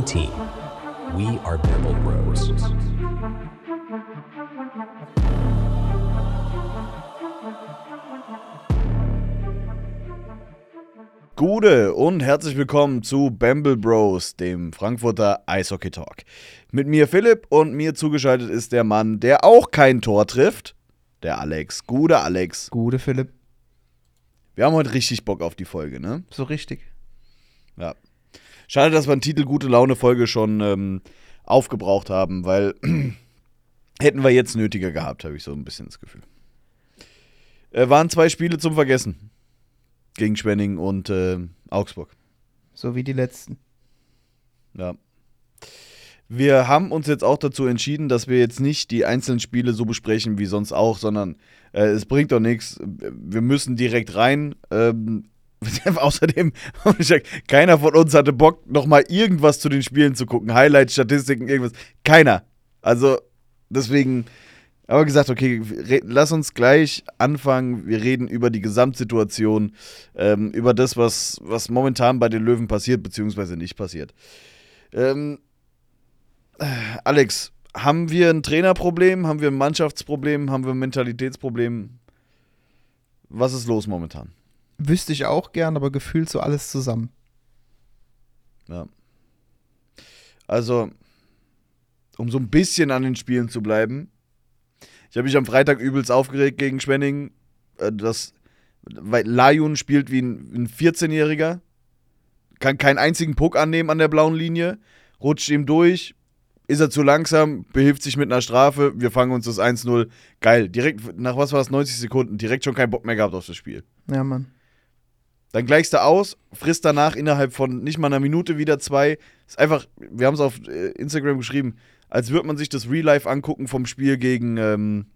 one team. We are Bamble Bros. Gute und herzlich willkommen zu Bamble Bros, dem Frankfurter Eishockey Talk. Mit mir Philipp und mir zugeschaltet ist der Mann, der auch kein Tor trifft, der Alex. Gute Alex. Gute Philipp. Wir haben heute richtig Bock auf die Folge, ne? So richtig. Ja. Schade, dass wir einen Titel Gute Laune Folge schon ähm, aufgebraucht haben, weil hätten wir jetzt nötiger gehabt, habe ich so ein bisschen das Gefühl. Äh, waren zwei Spiele zum Vergessen. Gegen Schwenning und äh, Augsburg. So wie die letzten. Ja. Wir haben uns jetzt auch dazu entschieden, dass wir jetzt nicht die einzelnen Spiele so besprechen wie sonst auch, sondern äh, es bringt doch nichts. Wir müssen direkt rein. Ähm, außerdem, keiner von uns hatte Bock, nochmal irgendwas zu den Spielen zu gucken. Highlights, Statistiken, irgendwas. Keiner. Also, deswegen aber gesagt, okay, lass uns gleich anfangen. Wir reden über die Gesamtsituation, ähm, über das, was, was momentan bei den Löwen passiert, beziehungsweise nicht passiert. Ähm, Alex, haben wir ein Trainerproblem? Haben wir ein Mannschaftsproblem? Haben wir ein Mentalitätsproblem? Was ist los momentan? Wüsste ich auch gern, aber gefühlt so alles zusammen. Ja. Also, um so ein bisschen an den Spielen zu bleiben, ich habe mich am Freitag übelst aufgeregt gegen Schwenning. Äh, das, weil Lajun spielt wie ein, ein 14-Jähriger. Kann keinen einzigen Puck annehmen an der blauen Linie. Rutscht ihm durch. Ist er zu langsam, behilft sich mit einer Strafe. Wir fangen uns das 1-0. Geil. Direkt, nach was war das? 90 Sekunden. Direkt schon keinen Bock mehr gehabt auf das Spiel. Ja, Mann. Dann gleichst du aus, frisst danach innerhalb von nicht mal einer Minute wieder zwei. Ist einfach, wir haben es auf äh, Instagram geschrieben, als würde man sich das Real Life angucken vom Spiel gegen ähm,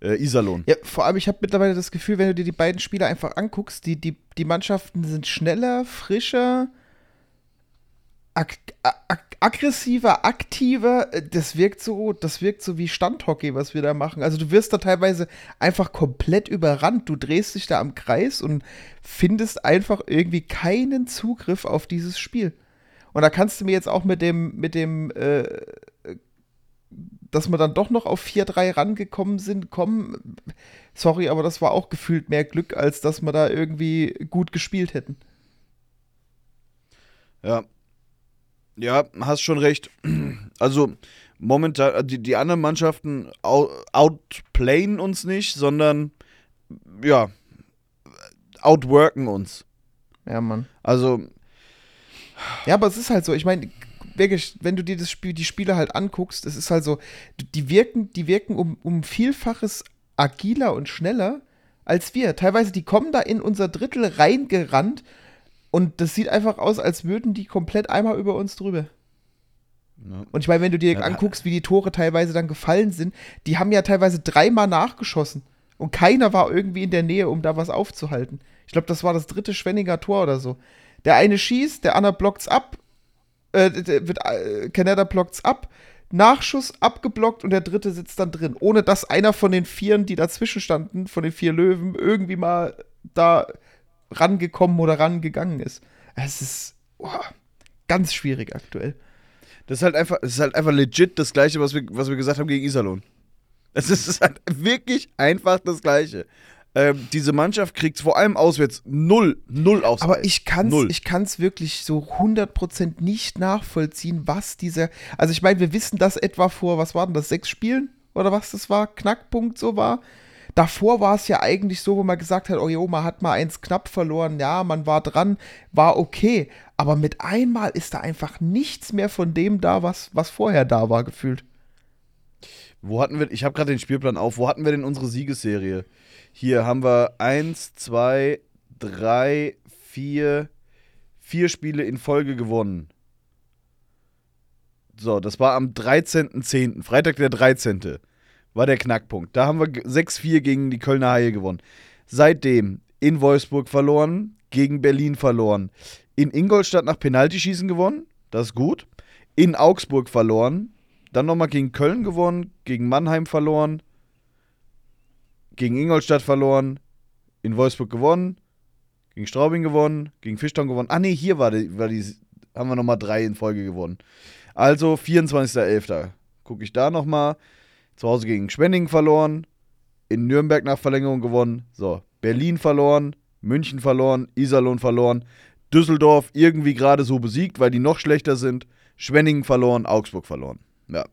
äh, Iserlohn. Ja, vor allem, ich habe mittlerweile das Gefühl, wenn du dir die beiden Spiele einfach anguckst, die, die, die Mannschaften sind schneller, frischer, ag ag aggressiver, aktiver. Das wirkt so, das wirkt so wie Standhockey, was wir da machen. Also du wirst da teilweise einfach komplett überrannt. Du drehst dich da am Kreis und findest einfach irgendwie keinen Zugriff auf dieses Spiel. Und da kannst du mir jetzt auch mit dem, mit dem, äh, dass wir dann doch noch auf 4-3 rangekommen sind, kommen. Sorry, aber das war auch gefühlt mehr Glück, als dass wir da irgendwie gut gespielt hätten. Ja. Ja, hast schon recht. Also, momentan, äh, die, die anderen Mannschaften outplayen uns nicht, sondern, ja, outworken uns. Ja, Mann. Also. Ja, aber es ist halt so, ich meine, wirklich, wenn du dir das Spiel, die Spiele halt anguckst, es ist halt so, die wirken, die wirken um, um Vielfaches agiler und schneller als wir. Teilweise, die kommen da in unser Drittel reingerannt und das sieht einfach aus, als würden die komplett einmal über uns drüber. Ja. Und ich meine, wenn du dir ja, anguckst, wie die Tore teilweise dann gefallen sind, die haben ja teilweise dreimal nachgeschossen. Und keiner war irgendwie in der Nähe, um da was aufzuhalten. Ich glaube, das war das dritte Schwenninger Tor oder so. Der eine schießt, der andere blockt's ab, äh, wird, äh, Canada blockt's ab, Nachschuss abgeblockt und der dritte sitzt dann drin. Ohne dass einer von den Vieren, die dazwischen standen, von den vier Löwen, irgendwie mal da rangekommen oder rangegangen ist. Es ist oh, ganz schwierig aktuell. Das ist halt einfach, das ist halt einfach legit das Gleiche, was wir, was wir gesagt haben gegen Iserlohn. Es ist halt wirklich einfach das Gleiche ähm, diese Mannschaft kriegt vor allem auswärts null, null aus. Aber ich kann es ich kann's wirklich so 100% nicht nachvollziehen, was dieser. Also, ich meine, wir wissen das etwa vor, was waren das, sechs Spielen oder was das war, Knackpunkt so war. Davor war es ja eigentlich so, wo man gesagt hat, oh jo, man hat mal eins knapp verloren, ja, man war dran, war okay. Aber mit einmal ist da einfach nichts mehr von dem da, was, was vorher da war, gefühlt. Wo hatten wir, ich habe gerade den Spielplan auf, wo hatten wir denn unsere Siegesserie? Hier haben wir eins, zwei, drei, vier, vier Spiele in Folge gewonnen. So, das war am 13.10., Freitag der 13. war der Knackpunkt. Da haben wir 6-4 gegen die Kölner Haie gewonnen. Seitdem in Wolfsburg verloren, gegen Berlin verloren, in Ingolstadt nach Penaltyschießen gewonnen, das ist gut. In Augsburg verloren, dann nochmal gegen Köln gewonnen, gegen Mannheim verloren, gegen Ingolstadt verloren, in Wolfsburg gewonnen, gegen Straubing gewonnen, gegen Fischtown gewonnen. Ah, nee, hier war die, war die haben wir nochmal drei in Folge gewonnen. Also 24.11. Gucke ich da nochmal. Zu Hause gegen Schwenningen verloren. In Nürnberg nach Verlängerung gewonnen. So, Berlin verloren. München verloren. Iserlohn verloren. Düsseldorf irgendwie gerade so besiegt, weil die noch schlechter sind. Schwenningen verloren. Augsburg verloren. Ja.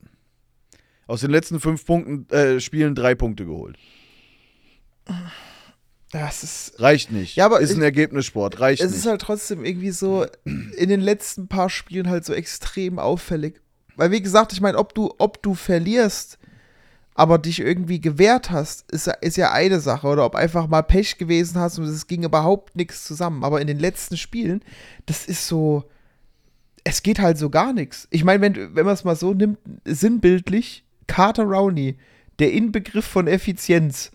Aus den letzten fünf Punkten, äh, Spielen drei Punkte geholt. Das ist. Reicht nicht. Ja, aber ist ich- ein Ergebnissport. Reicht Es nicht. ist halt trotzdem irgendwie so in den letzten paar Spielen halt so extrem auffällig. Weil, wie gesagt, ich meine, ob du, ob du verlierst, aber dich irgendwie gewehrt hast, ist, ja- ist ja eine Sache. Oder ob einfach mal Pech gewesen hast und es ging überhaupt nichts zusammen. Aber in den letzten Spielen, das ist so. Es geht halt so gar nichts. Ich meine, wenn, wenn man es mal so nimmt, sinnbildlich, Carter Rowney, der Inbegriff von Effizienz,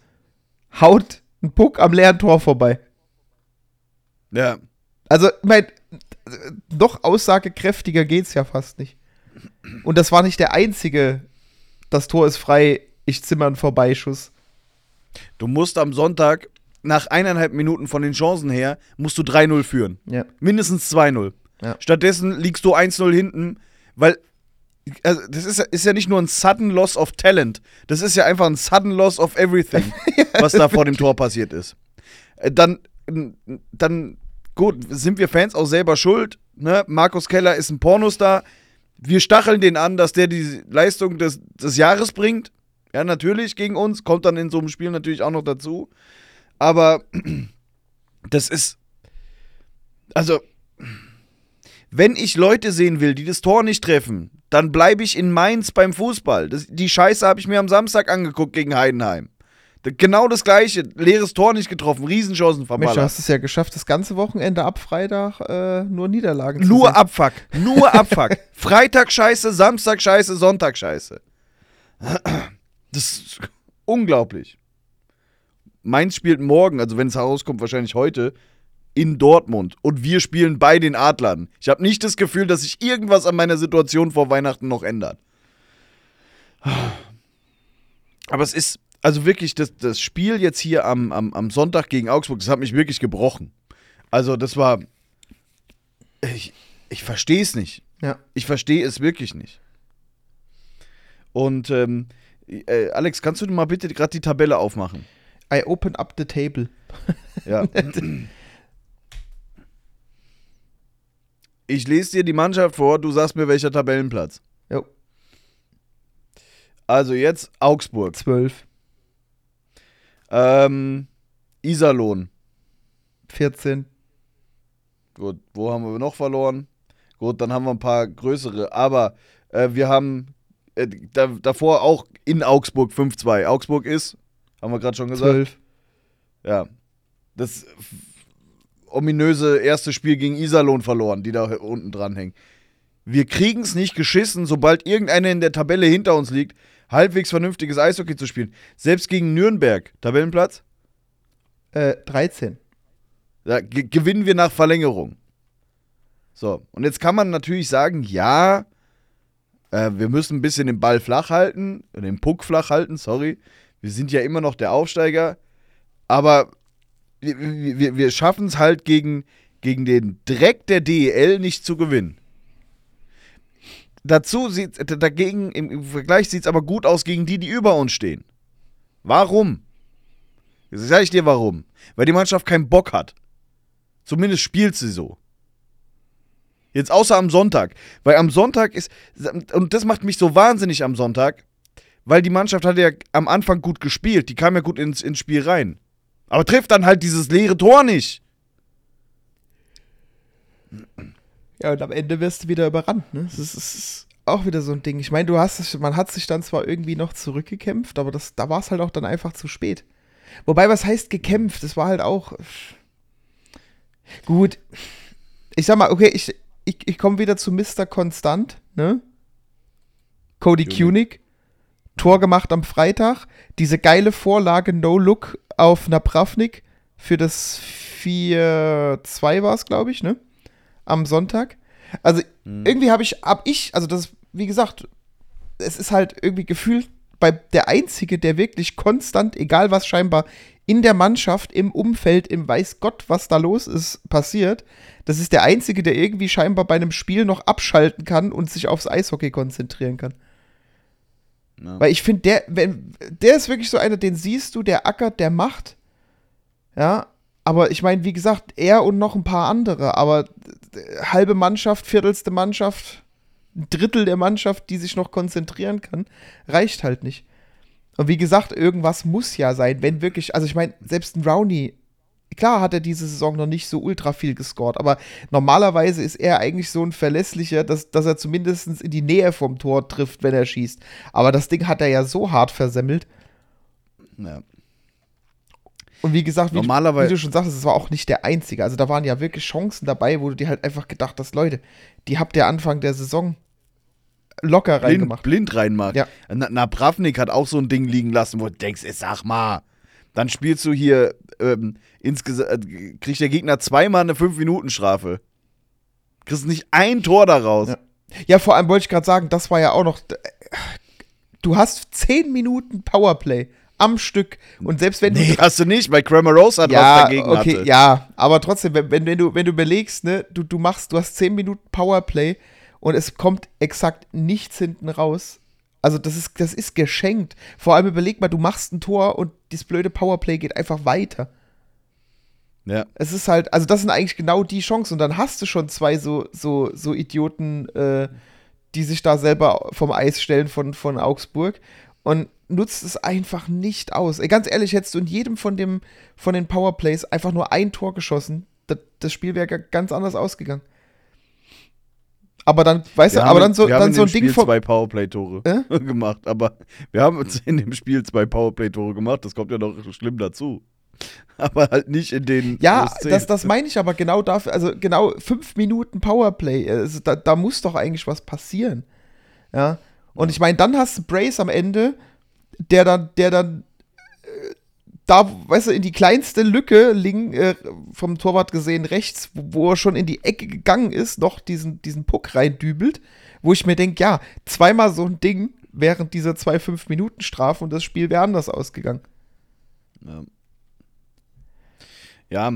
haut einen Puck am leeren Tor vorbei. ja. Also, ich mein, noch aussagekräftiger geht's ja fast nicht. Und das war nicht der einzige, das Tor ist frei, ich zimmer einen Vorbeischuss. Du musst am Sonntag nach eineinhalb Minuten von den Chancen her, musst du 3-0 führen. Ja. Mindestens 2-0. Ja. Stattdessen liegst du 1-0 hinten, weil also das ist, ja- ist ja nicht nur ein sudden loss of talent, das ist ja einfach ein sudden loss of everything, was da vor dem Tor passiert ist. Äh, Dann, dann, gut, sind wir Fans auch selber schuld. Ne? Markus Keller ist ein Pornostar. Wir stacheln den an, dass der die Leistung des, des Jahres bringt. Ja, natürlich gegen uns. Kommt dann in so einem Spiel natürlich auch noch dazu. Aber das ist. Also, wenn ich Leute sehen will, die das Tor nicht treffen, dann bleibe ich in Mainz beim Fußball. Das, die Scheiße habe ich mir am Samstag angeguckt gegen Heidenheim. Genau das gleiche. Leeres Tor nicht getroffen, Riesenchancen Mensch, du verballert. hast es ja geschafft, das ganze Wochenende ab Freitag äh, nur Niederlagen zu Nur. Abfuck. Nur Abfuck. Freitag Scheiße, Samstag Scheiße, Sonntag Scheiße. Das ist unglaublich. Mainz spielt morgen, also wenn es herauskommt, wahrscheinlich heute, in Dortmund. Und wir spielen bei den Adlern. Ich habe nicht das Gefühl, dass sich irgendwas an meiner Situation vor Weihnachten noch ändert. Aber es ist, also wirklich, das, das Spiel jetzt hier am, am, am Sonntag gegen Augsburg, das hat mich wirklich gebrochen. Also, das war. Ich, ich verstehe es nicht. Ja. Ich verstehe es wirklich nicht. Und ähm, äh, Alex, kannst du mal bitte gerade die Tabelle aufmachen? I open up the table. Ja. ich lese dir die Mannschaft vor, du sagst mir welcher Tabellenplatz. Jo, Also jetzt Augsburg, 12, ähm, Iserlohn. 14, Gut, wo haben wir noch verloren? Gut, dann haben wir ein paar größere, aber äh, wir haben äh, da, davor auch in Augsburg 5-2. Augsburg ist, haben wir gerade schon gesagt, 12. Ja. Das ominöse erste Spiel gegen Iserlohn verloren, die da unten dran hängen. Wir kriegen es nicht geschissen, sobald irgendeiner in der Tabelle hinter uns liegt, halbwegs vernünftiges Eishockey zu spielen. Selbst gegen Nürnberg, Tabellenplatz, Äh, 13. da ge- gewinnen wir nach Verlängerung. So, und jetzt kann man natürlich sagen, ja, äh, wir müssen ein bisschen den Ball flach halten, den Puck flach halten, sorry. Wir sind ja immer noch der Aufsteiger, aber wir, wir, wir schaffen es halt gegen, gegen den Dreck der DEL nicht zu gewinnen. Dazu sieht dagegen im, im Vergleich sieht es aber gut aus gegen die, die über uns stehen. Warum? Jetzt sage ich dir warum. Weil die Mannschaft keinen Bock hat. Zumindest spielt sie so. Jetzt außer am Sonntag. Weil am Sonntag ist. Und das macht mich so wahnsinnig am Sonntag. Weil die Mannschaft hat ja am Anfang gut gespielt. Die kam ja gut ins, ins Spiel rein. Aber trifft dann halt dieses leere Tor nicht. Ja, und am Ende wirst du wieder überrannt, ne? Das ist, das ist auch wieder so ein Ding. Ich meine, du hast man hat sich dann zwar irgendwie noch zurückgekämpft, aber das, da war es halt auch dann einfach zu spät. Wobei, was heißt gekämpft? Das war halt auch. Gut. Ich sag mal, okay, ich, ich, ich komme wieder zu Mr. Konstant, ne? Cody Kunig. Tor gemacht am Freitag. Diese geile Vorlage No-Look auf Napravnik für das 4-2 war es, glaube ich, ne? Am Sonntag. Also irgendwie habe ich, hab ich, also das, wie gesagt, es ist halt irgendwie gefühlt bei der Einzige, der wirklich konstant, egal was scheinbar in der Mannschaft, im Umfeld, im weiß Gott, was da los ist, passiert. Das ist der Einzige, der irgendwie scheinbar bei einem Spiel noch abschalten kann und sich aufs Eishockey konzentrieren kann. Ja. Weil ich finde, der, wenn, der ist wirklich so einer, den siehst du, der ackert, der macht. Ja, aber ich meine, wie gesagt, er und noch ein paar andere, aber äh, halbe Mannschaft, viertelste Mannschaft, ein Drittel der Mannschaft, die sich noch konzentrieren kann, reicht halt nicht. Und wie gesagt, irgendwas muss ja sein, wenn wirklich, also ich meine, selbst ein Rowney, klar hat er diese Saison noch nicht so ultra viel gescored, aber normalerweise ist er eigentlich so ein verlässlicher, dass, dass er zumindest in die Nähe vom Tor trifft, wenn er schießt. Aber das Ding hat er ja so hart versemmelt. Ja. Und wie gesagt, wie, Normalerweise- wie du schon sagtest, es war auch nicht der einzige. Also da waren ja wirklich Chancen dabei, wo du dir halt einfach gedacht hast, Leute, die habt ihr Anfang der Saison locker Blind, reingemacht. blind reinmacht. Ja. Na, Napravnik hat auch so ein Ding liegen lassen, wo du denkst, sag mal, dann spielst du hier ähm, insgesamt, äh, kriegt der Gegner zweimal eine 5-Minuten-Strafe. Kriegst nicht ein Tor daraus. Ja. Ja, vor allem wollte ich gerade sagen, das war ja auch noch. Du hast 10 Minuten Powerplay am Stück. Und selbst wenn Nee, du. hast du nicht, weil Kramer Rose hat was Ja, dagegen okay, hatte. ja, aber trotzdem, wenn, wenn, wenn, du, wenn du überlegst, ne, du, du machst, du hast 10 Minuten Powerplay und es kommt exakt nichts hinten raus. Also das ist, das ist geschenkt. Vor allem überleg mal, du machst ein Tor und das blöde Powerplay geht einfach weiter. Ja. Es ist halt, also das sind eigentlich genau die Chancen. Und dann hast du schon zwei so, so, so Idioten, äh, die sich da selber vom Eis stellen von, von Augsburg und nutzt es einfach nicht aus. Ey, ganz ehrlich, hättest du in jedem von, dem, von den Powerplays einfach nur ein Tor geschossen, das, das Spiel wäre ga- ganz anders ausgegangen. Aber dann, weißt Wir du, haben aber dann so, dann so ein Ding Spiel vom. zwei Powerplay-Tore Äh? gemacht, aber wir haben uns in dem Spiel zwei Powerplay-Tore gemacht. Das kommt ja noch schlimm dazu. Aber halt nicht in den. Ja, das, das meine ich aber genau dafür, also genau fünf Minuten Powerplay, also da, da muss doch eigentlich was passieren. Ja. Und ich meine, dann hast du Brace am Ende, der dann, der dann äh, da, weißt du, in die kleinste Lücke link, äh, vom Torwart gesehen rechts, wo, wo er schon in die Ecke gegangen ist, noch diesen, diesen Puck reindübelt, wo ich mir denke, ja, zweimal so ein Ding während dieser zwei 5-Minuten-Strafen und das Spiel wäre anders ausgegangen. Ja,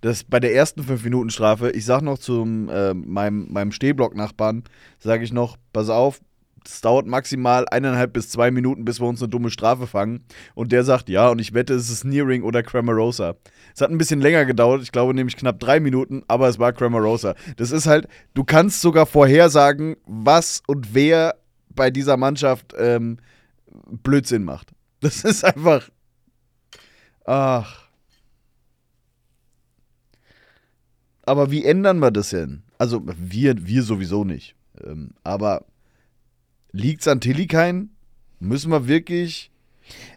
das bei der ersten 5-Minuten-Strafe, ich sag noch zu äh, meinem, meinem Stehblock-Nachbarn, sage ich noch, pass auf, es dauert maximal eineinhalb bis zwei Minuten, bis wir uns eine dumme Strafe fangen. Und der sagt, ja, und ich wette, es ist Nearing oder Cramarosa. Es hat ein bisschen länger gedauert, ich glaube nämlich knapp drei Minuten, aber es war Cramarosa. Das ist halt, du kannst sogar vorhersagen, was und wer bei dieser Mannschaft ähm, Blödsinn macht. Das ist einfach. Ach. Aber wie ändern wir das denn? Also, wir, wir sowieso nicht. Ähm, aber liegt's an Tillikain? Müssen wir wirklich.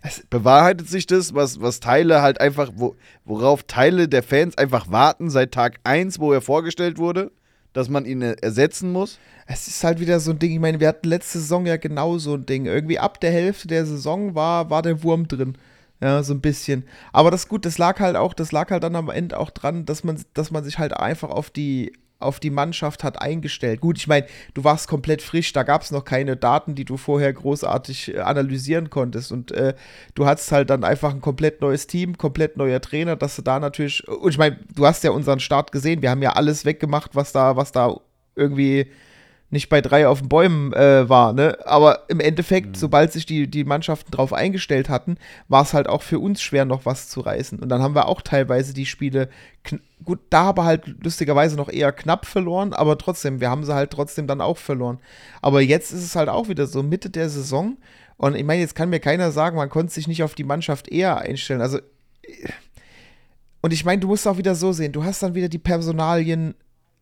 Es- Bewahrheitet sich das, was, was Teile halt einfach, wo, worauf Teile der Fans einfach warten seit Tag 1, wo er vorgestellt wurde, dass man ihn ersetzen muss? Es ist halt wieder so ein Ding, ich meine, wir hatten letzte Saison ja genau so ein Ding. Irgendwie ab der Hälfte der Saison war, war der Wurm drin. Ja, so ein bisschen. Aber das gut, das lag halt auch, das lag halt dann am Ende auch dran, dass man, dass man sich halt einfach auf die, auf die Mannschaft hat eingestellt. Gut, ich meine, du warst komplett frisch, da gab es noch keine Daten, die du vorher großartig äh, analysieren konntest. Und äh, du hattest halt dann einfach ein komplett neues Team, komplett neuer Trainer, dass du da natürlich. Und ich meine, du hast ja unseren Start gesehen, wir haben ja alles weggemacht, was da, was da irgendwie nicht bei drei auf den Bäumen äh, war, ne? Aber im Endeffekt, sobald sich die, die Mannschaften drauf eingestellt hatten, war es halt auch für uns schwer, noch was zu reißen. Und dann haben wir auch teilweise die Spiele, gut, da aber halt lustigerweise noch eher knapp verloren, aber trotzdem, wir haben sie halt trotzdem dann auch verloren. Aber jetzt ist es halt auch wieder so Mitte der Saison. Und ich meine, jetzt kann mir keiner sagen, man konnte sich nicht auf die Mannschaft eher einstellen. Also, und ich meine, du musst auch wieder so sehen, du hast dann wieder die Personalien,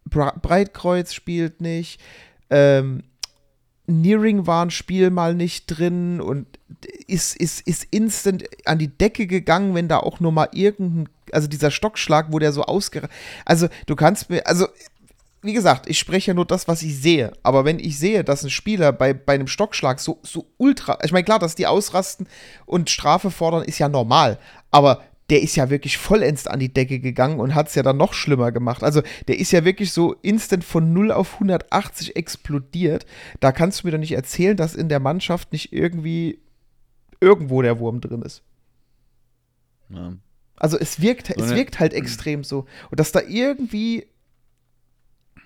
Breitkreuz spielt nicht, ähm, Nearing war ein Spiel mal nicht drin und ist, ist, ist instant an die Decke gegangen, wenn da auch nur mal irgendein, also dieser Stockschlag, wo der so ausger... Also du kannst mir, also wie gesagt, ich spreche ja nur das, was ich sehe. Aber wenn ich sehe, dass ein Spieler bei, bei einem Stockschlag so, so ultra, ich meine, klar, dass die ausrasten und Strafe fordern, ist ja normal. Aber der ist ja wirklich vollends an die Decke gegangen und hat es ja dann noch schlimmer gemacht. Also der ist ja wirklich so instant von 0 auf 180 explodiert. Da kannst du mir doch nicht erzählen, dass in der Mannschaft nicht irgendwie irgendwo der Wurm drin ist. Ja. Also es wirkt, So es wirkt halt extrem so. Und dass da irgendwie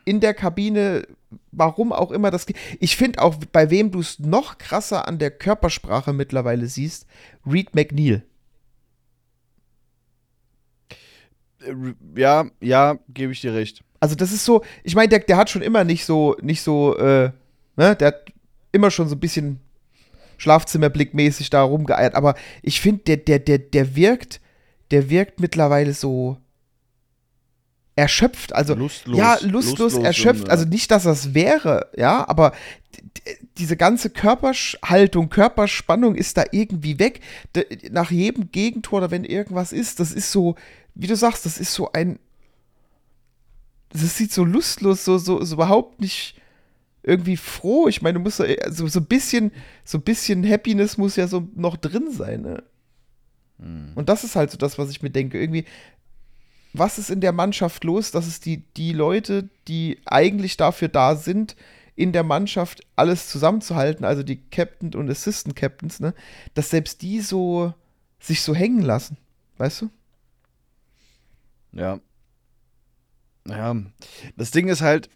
in der Kabine, warum auch immer das. ge- Ich finde auch, bei wem du es noch krasser an der Körpersprache mittlerweile siehst, Reed McNeil. Äh, Ja, ja, gebe ich dir recht. Also das ist so, ich meine, der, der hat schon immer nicht so, nicht so, äh, ne, der hat immer schon so ein bisschen Schlafzimmerblickmäßig da rumgeeiert, aber ich finde, der, der, der, der wirkt, der wirkt mittlerweile so erschöpft, also Lustlos. ja, lustlos, Lustlos erschöpft, und, äh, also nicht, dass das wäre, ja, aber diese ganze Körperhaltung, Körperspannung ist da irgendwie weg. D nach jedem Gegentor oder wenn irgendwas ist, das ist so, wie du sagst, das ist so ein das sieht so lustlos, so, so, so überhaupt nicht irgendwie froh. Ich meine, du musst so, so ein bisschen, so ein bisschen Happiness muss ja so noch drin sein, ne? Und das ist halt so das, was ich mir denke. Irgendwie, was ist in der Mannschaft los, dass es die, die Leute, die eigentlich dafür da sind, in der Mannschaft alles zusammenzuhalten, also die Captain und Assistant Captains, ne, dass selbst die so sich so hängen lassen. Weißt du? Ja. Ja. Das Ding ist halt,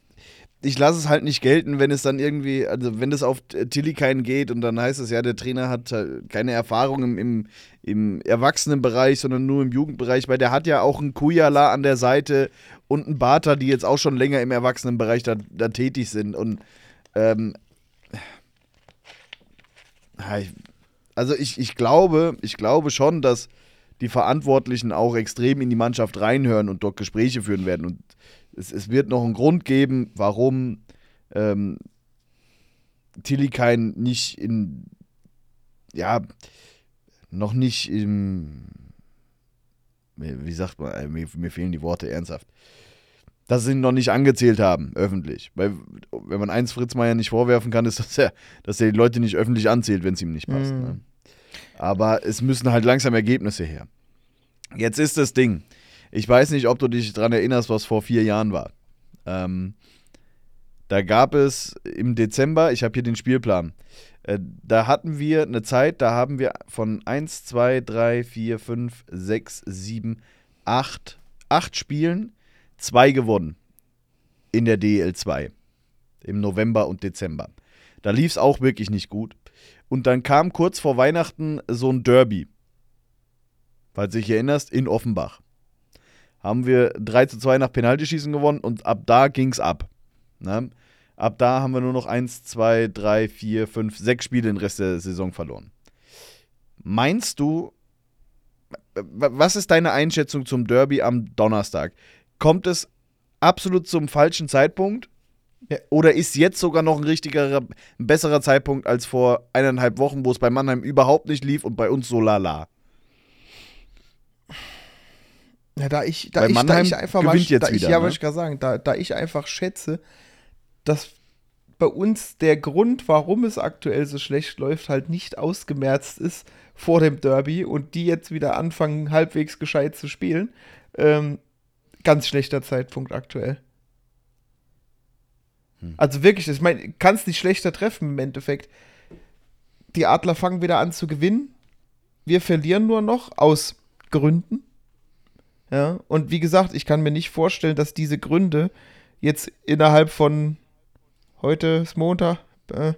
ich lasse es halt nicht gelten, wenn es dann irgendwie, also wenn es auf Tillikainen geht und dann heißt es ja, der Trainer hat halt keine Erfahrung im, im, im Erwachsenenbereich, sondern nur im Jugendbereich, weil der hat ja auch einen Kujala an der Seite und einen Bata, die jetzt auch schon länger im Erwachsenenbereich da, da tätig sind. Und ähm, also ich, ich glaube, ich glaube schon, dass die Verantwortlichen auch extrem in die Mannschaft reinhören und dort Gespräche führen werden. Und es, es wird noch einen Grund geben, warum ähm, Tillikain nicht in, ja, noch nicht im, wie sagt man, äh, mir, mir fehlen die Worte ernsthaft, dass sie ihn noch nicht angezählt haben, öffentlich. Weil, wenn man eins Fritz Meier nicht vorwerfen kann, ist, dass er, dass er die Leute nicht öffentlich anzählt, wenn es ihm nicht passt. Mhm. Ne? Aber es müssen halt langsam Ergebnisse her. Jetzt ist das Ding. Ich weiß nicht, ob du dich daran erinnerst, was vor vier Jahren war. Ähm, da gab es im Dezember, ich habe hier den Spielplan, äh, da hatten wir eine Zeit, da haben wir von 1, 2, 3, 4, 5, 6, 7, 8, 8 Spielen, zwei gewonnen in der DL2 im November und Dezember. Da lief es auch wirklich nicht gut. Und dann kam kurz vor Weihnachten so ein Derby. Falls du dich erinnerst, in Offenbach. Haben wir 3 zu 2 nach Penaltyschießen gewonnen und ab da ging es ab. Ne? Ab da haben wir nur noch 1, 2, 3, 4, 5, 6 Spiele den Rest der Saison verloren. Meinst du, was ist deine Einschätzung zum Derby am Donnerstag? Kommt es absolut zum falschen Zeitpunkt? Oder ist jetzt sogar noch ein richtiger, ein besserer Zeitpunkt als vor eineinhalb Wochen, wo es bei Mannheim überhaupt nicht lief und bei uns so lala? Ja, da ich, da Weil ich, da ich einfach mal, jetzt da ich, wieder, ja, ne? wollte ich gerade sagen, da, da ich einfach schätze, dass bei uns der Grund, warum es aktuell so schlecht läuft, halt nicht ausgemerzt ist vor dem Derby und die jetzt wieder anfangen, halbwegs gescheit zu spielen. Ähm, ganz schlechter Zeitpunkt aktuell. Hm. Also wirklich, ich meine, kann es nicht schlechter treffen im Endeffekt. Die Adler fangen wieder an zu gewinnen. Wir verlieren nur noch aus Gründen. Ja, und wie gesagt, ich kann mir nicht vorstellen, dass diese Gründe jetzt innerhalb von heute ist Montag, äh,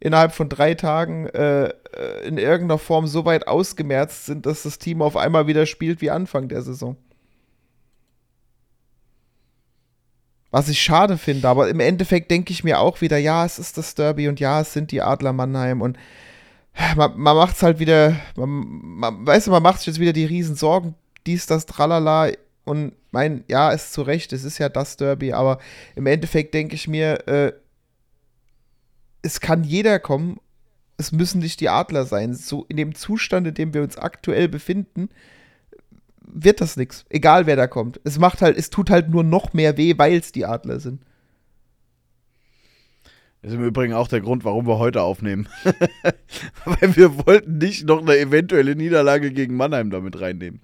innerhalb von drei Tagen äh, äh, in irgendeiner Form so weit ausgemerzt sind, dass das Team auf einmal wieder spielt wie Anfang der Saison. Was ich schade finde, aber im Endeffekt denke ich mir auch wieder, ja, es ist das Derby und ja, es sind die Adler Mannheim und man, man macht es halt wieder, man, man, weißt du, man macht sich jetzt wieder die riesen Sorgen, dies, das, tralala und mein, ja, ist zu Recht, es ist ja das Derby, aber im Endeffekt denke ich mir, äh, es kann jeder kommen, es müssen nicht die Adler sein. So in dem Zustand, in dem wir uns aktuell befinden, wird das nichts. Egal wer da kommt. Es macht halt, es tut halt nur noch mehr weh, weil es die Adler sind. Das ist im Übrigen auch der Grund, warum wir heute aufnehmen. Weil wir wollten nicht noch eine eventuelle Niederlage gegen Mannheim damit reinnehmen.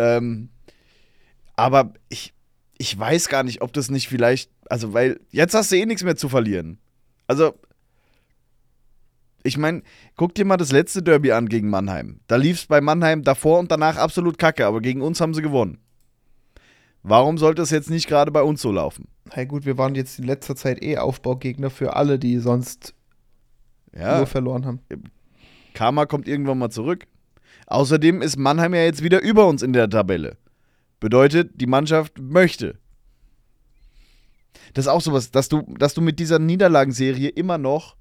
Ähm, aber ich, ich weiß gar nicht, ob das nicht vielleicht, also weil jetzt hast du eh nichts mehr zu verlieren. Also Ich meine, guck dir mal das letzte Derby an gegen Mannheim. Da lief es bei Mannheim davor und danach absolut kacke, aber gegen uns haben sie gewonnen. Warum sollte es jetzt nicht gerade bei uns so laufen? Na gut, wir waren jetzt in letzter Zeit eh Aufbaugegner für alle, die sonst Ja, nur verloren haben. Karma kommt irgendwann mal zurück. Außerdem ist Mannheim ja jetzt wieder über uns in der Tabelle. Bedeutet, die Mannschaft möchte. Das ist auch sowas, dass du, dass du mit dieser Niederlagenserie immer noch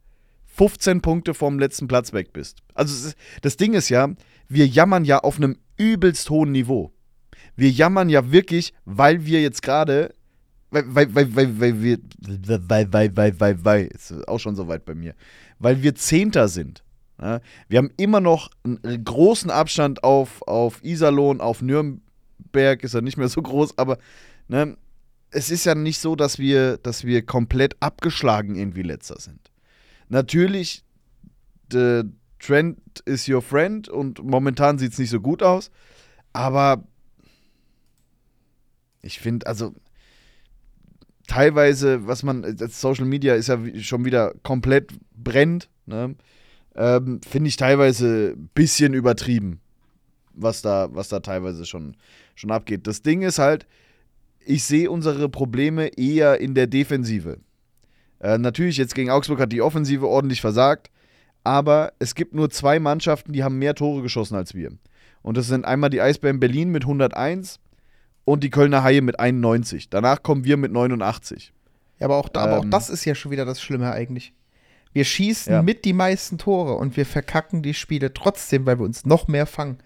15 Punkte vom letzten Platz weg bist. Also das Ding ist ja, wir jammern ja auf einem übelst hohen Niveau. Wir jammern ja wirklich, weil wir jetzt gerade, weil, weil, weil, weil, weil wir, weil, weil, weil, weil, weil, ist auch schon so weit bei mir, weil wir Zehnter sind. Ja, wir haben immer noch einen großen Abstand auf, auf Iserlohn, auf Nürnberg ist er nicht mehr so groß, aber ne, es ist ja nicht so, dass wir, dass wir komplett abgeschlagen irgendwie letzter sind. Natürlich, der Trend is your friend und momentan sieht es nicht so gut aus, aber ich finde, also teilweise, was man, Social Media ist ja schon wieder komplett brennt, ne? Ähm, finde ich teilweise ein bisschen übertrieben, was da, was da teilweise schon, schon abgeht. Das Ding ist halt, ich sehe unsere Probleme eher in der Defensive. Äh, natürlich, jetzt gegen Augsburg hat die Offensive ordentlich versagt, aber es gibt nur zwei Mannschaften, die haben mehr Tore geschossen als wir. Und das sind einmal die Eisbären Berlin mit 101 und die Kölner Haie mit 91. Danach kommen wir mit 89. Ja, aber auch, da, aber auch Ähm. das ist ja schon wieder das Schlimme eigentlich. Wir schießen Ja. mit die meisten Tore und wir verkacken die Spiele trotzdem, weil wir uns noch mehr fangen.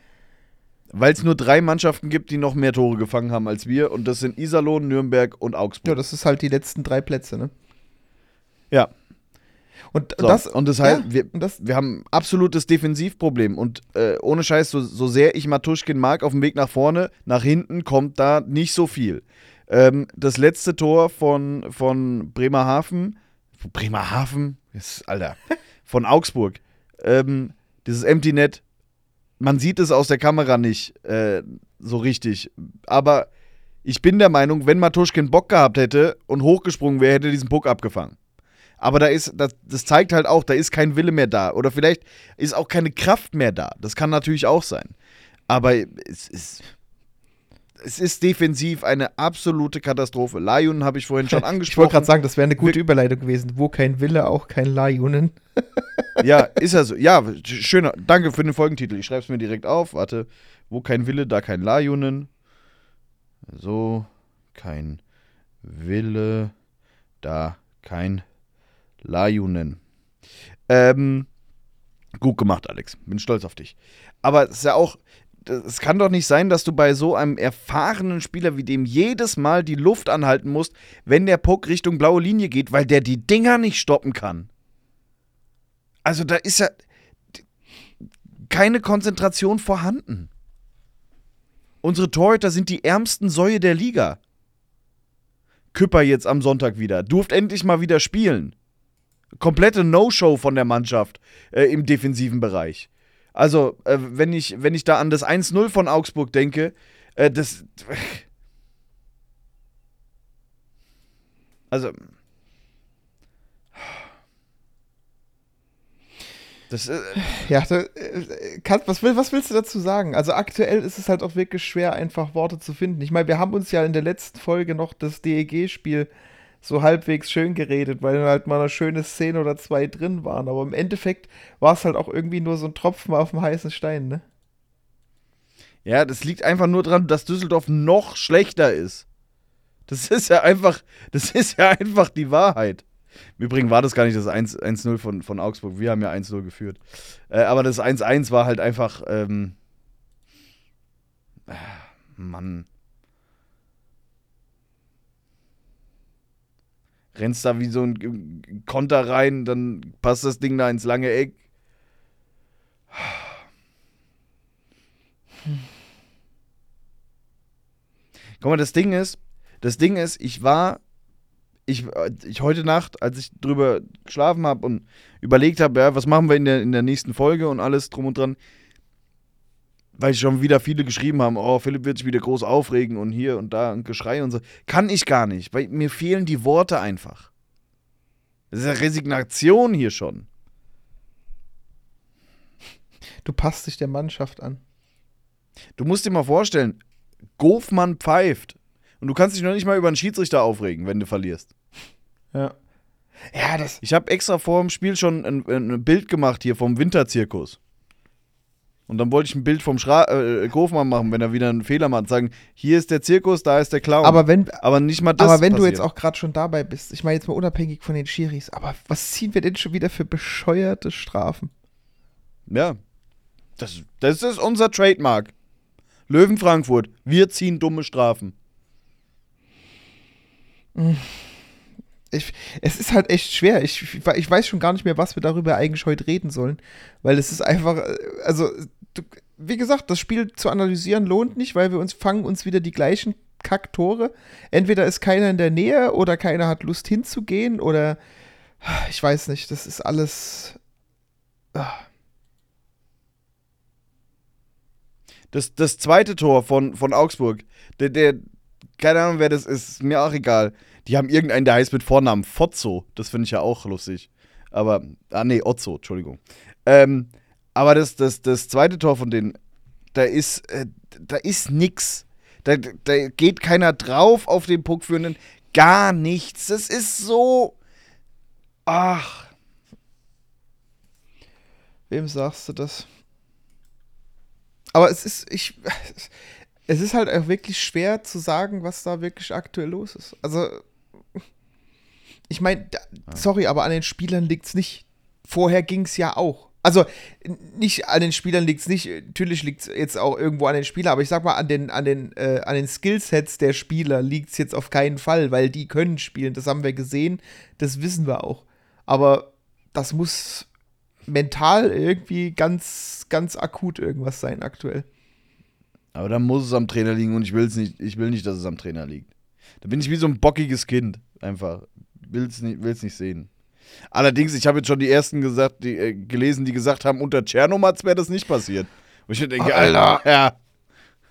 Weil es nur drei Mannschaften gibt, die noch mehr Tore gefangen haben als wir. Und das sind Iserlohn, Nürnberg und Augsburg. Ja, das ist halt die letzten drei Plätze, ne? ja. Und So, das, und das heißt, ja, wir, das, wir haben ein absolutes Defensivproblem. Und äh, ohne Scheiß, so, so sehr ich Matuschkin mag, auf dem Weg nach vorne, nach hinten kommt da nicht so viel. Ähm, das letzte Tor von, von Bremerhaven, Bremerhaven? Ist, Alter, von Augsburg. Ähm, dieses Empty Net, man sieht es aus der Kamera nicht äh, so richtig. Aber ich bin der Meinung, wenn Matuschkin Bock gehabt hätte und hochgesprungen wäre, hätte er diesen Puck abgefangen. Aber da ist, das, das zeigt halt auch, da ist kein Wille mehr da. Oder vielleicht ist auch keine Kraft mehr da. Das kann natürlich auch sein. Aber es ist, es ist defensiv eine absolute Katastrophe. Lion habe ich vorhin schon ich angesprochen. wollte gerade sagen, das wäre eine gute Überleitung gewesen. Wo kein Wille, auch kein Lajunen. Ja, ist ja so. Ja, schöner. Danke für den Folgentitel. Ich schreibe es mir direkt auf. Warte. Wo kein Wille, da kein Lajunen. So, kein Wille, da kein Lajunen. Ähm, gut gemacht, Alex. Bin stolz auf dich. Aber es ist ja auch. Es kann doch nicht sein, dass du bei so einem erfahrenen Spieler wie dem jedes Mal die Luft anhalten musst, wenn der Puck Richtung blaue Linie geht, weil der die Dinger nicht stoppen kann. Also da ist ja keine Konzentration vorhanden. Unsere Torhüter sind die ärmsten Säue der Liga. Küpper jetzt am Sonntag wieder. Durft endlich mal wieder spielen. Komplette No-Show von der Mannschaft äh, im defensiven Bereich. Also, äh, wenn, ich, wenn ich da an das 1-0 von Augsburg denke, äh, das. Also. Das, äh, Ja, da, äh, kann, was, will, was willst du dazu sagen? Also aktuell ist es halt auch wirklich schwer, einfach Worte zu finden. Ich meine, wir haben uns ja in der letzten Folge noch das DEG-Spiel so halbwegs schön geredet, weil halt mal eine schöne Szene oder zwei drin waren. Aber im Endeffekt war es halt auch irgendwie nur so ein Tropfen auf dem heißen Stein, ne? Ja, das liegt einfach nur daran, dass Düsseldorf noch schlechter ist. Das ist ja einfach, das ist ja einfach die Wahrheit. Im Übrigen war das gar nicht das 1 1-0 von, von Augsburg. Wir haben ja 1-0 geführt. Äh, aber das 1-1 war halt einfach, ähm, ah, Mann. Rennst da wie so ein Konter rein, dann passt das Ding da ins lange Eck. Guck mal, das Ding ist, das Ding ist, ich war, ich, ich heute Nacht, als ich drüber geschlafen habe und überlegt habe, ja, was machen wir in der, in der nächsten Folge und alles drum und dran, weil schon wieder viele geschrieben haben, oh, Philipp wird sich wieder groß aufregen und hier und da und Geschrei und so. Kann ich gar nicht, weil mir fehlen die Worte einfach. Das ist ja Resignation hier schon. Du passt dich der Mannschaft an. Du musst dir mal vorstellen, Gofmann pfeift. Und du kannst dich noch nicht mal über einen Schiedsrichter aufregen, wenn du verlierst. Ja. Ja, das. Ich habe extra vor dem Spiel schon ein, ein Bild gemacht hier vom Winterzirkus. Und dann wollte ich ein Bild vom Schra äh, Gofmann machen, wenn er wieder einen Fehler macht. Sagen, hier ist der Zirkus, da ist der Clown. Aber wenn, aber nicht mal das aber wenn du passiert. jetzt auch gerade schon dabei bist, ich meine jetzt mal unabhängig von den Schiris, aber was ziehen wir denn schon wieder für bescheuerte Strafen? Ja. Das, das ist unser Trademark. Löwen Frankfurt. Wir ziehen dumme Strafen. Ich, es ist halt echt schwer. Ich, ich weiß schon gar nicht mehr, was wir darüber eigentlich heute reden sollen. Weil es ist einfach, äh, also, wie gesagt, das Spiel zu analysieren lohnt nicht, weil wir uns fangen uns wieder die gleichen Kacktore. Entweder ist keiner in der Nähe oder keiner hat Lust hinzugehen oder ich weiß nicht, das ist alles. Ah. Das, das zweite Tor von, von Augsburg, der, der, keine Ahnung, wer das ist, ist mir auch egal. Die haben irgendeinen, der heißt mit Vornamen Fozzo. Das finde ich ja auch lustig. Aber, ah nee, Otzo, Entschuldigung. Ähm, aber das, das, das zweite Tor von denen, da ist, äh, da ist nix. Da, da geht keiner drauf auf den Puckführenden. Gar nichts. Das ist so. Ach. Wem sagst du das? Aber es ist, ich, es ist halt auch wirklich schwer zu sagen, was da wirklich aktuell los ist. Also, ich meine, sorry, aber an den Spielern liegt es nicht. Vorher ging es ja auch. Also, nicht an den Spielern liegt es nicht. Natürlich liegt es jetzt auch irgendwo an den Spielern, aber ich sag mal, an den, an den, äh, an den Skillsets der Spieler liegt es jetzt auf keinen Fall, weil die können spielen. Das haben wir gesehen, das wissen wir auch. Aber das muss mental irgendwie ganz, ganz akut irgendwas sein aktuell. Aber dann muss es am Trainer liegen und ich will's nicht, ich will nicht, dass es am Trainer liegt. Da bin ich wie so ein bockiges Kind. Einfach. Will's nicht, will's nicht sehen. Allerdings, ich habe jetzt schon die ersten gesagt, die, äh, gelesen, die gesagt haben, unter Tschernomatz wäre das nicht passiert. Und ich denke, Alter, ja.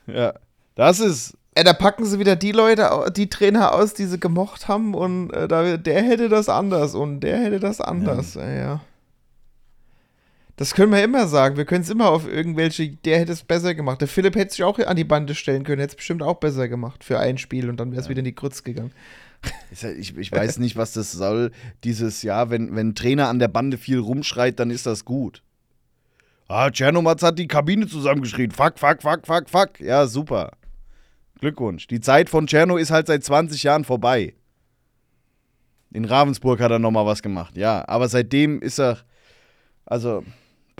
Ja. Das ist. Ja, da packen sie wieder die Leute, die Trainer aus, die sie gemocht haben und äh, da, der hätte das anders und der hätte das anders. Ja. ja. Das können wir immer sagen. Wir können es immer auf irgendwelche, der hätte es besser gemacht. Der Philipp hätte sich auch an die Bande stellen können, hätte es bestimmt auch besser gemacht für ein Spiel und dann wäre es ja. wieder in die Grütz gegangen. Ich, ich weiß nicht, was das soll. Dieses Jahr, wenn, wenn ein Trainer an der Bande viel rumschreit, dann ist das gut. Ah, Tschernomatz hat die Kabine zusammengeschrien. Fuck, fuck, fuck, fuck, fuck. Ja, super. Glückwunsch. Die Zeit von Tscherno ist halt seit 20 Jahren vorbei. In Ravensburg hat er nochmal was gemacht, ja. Aber seitdem ist er, also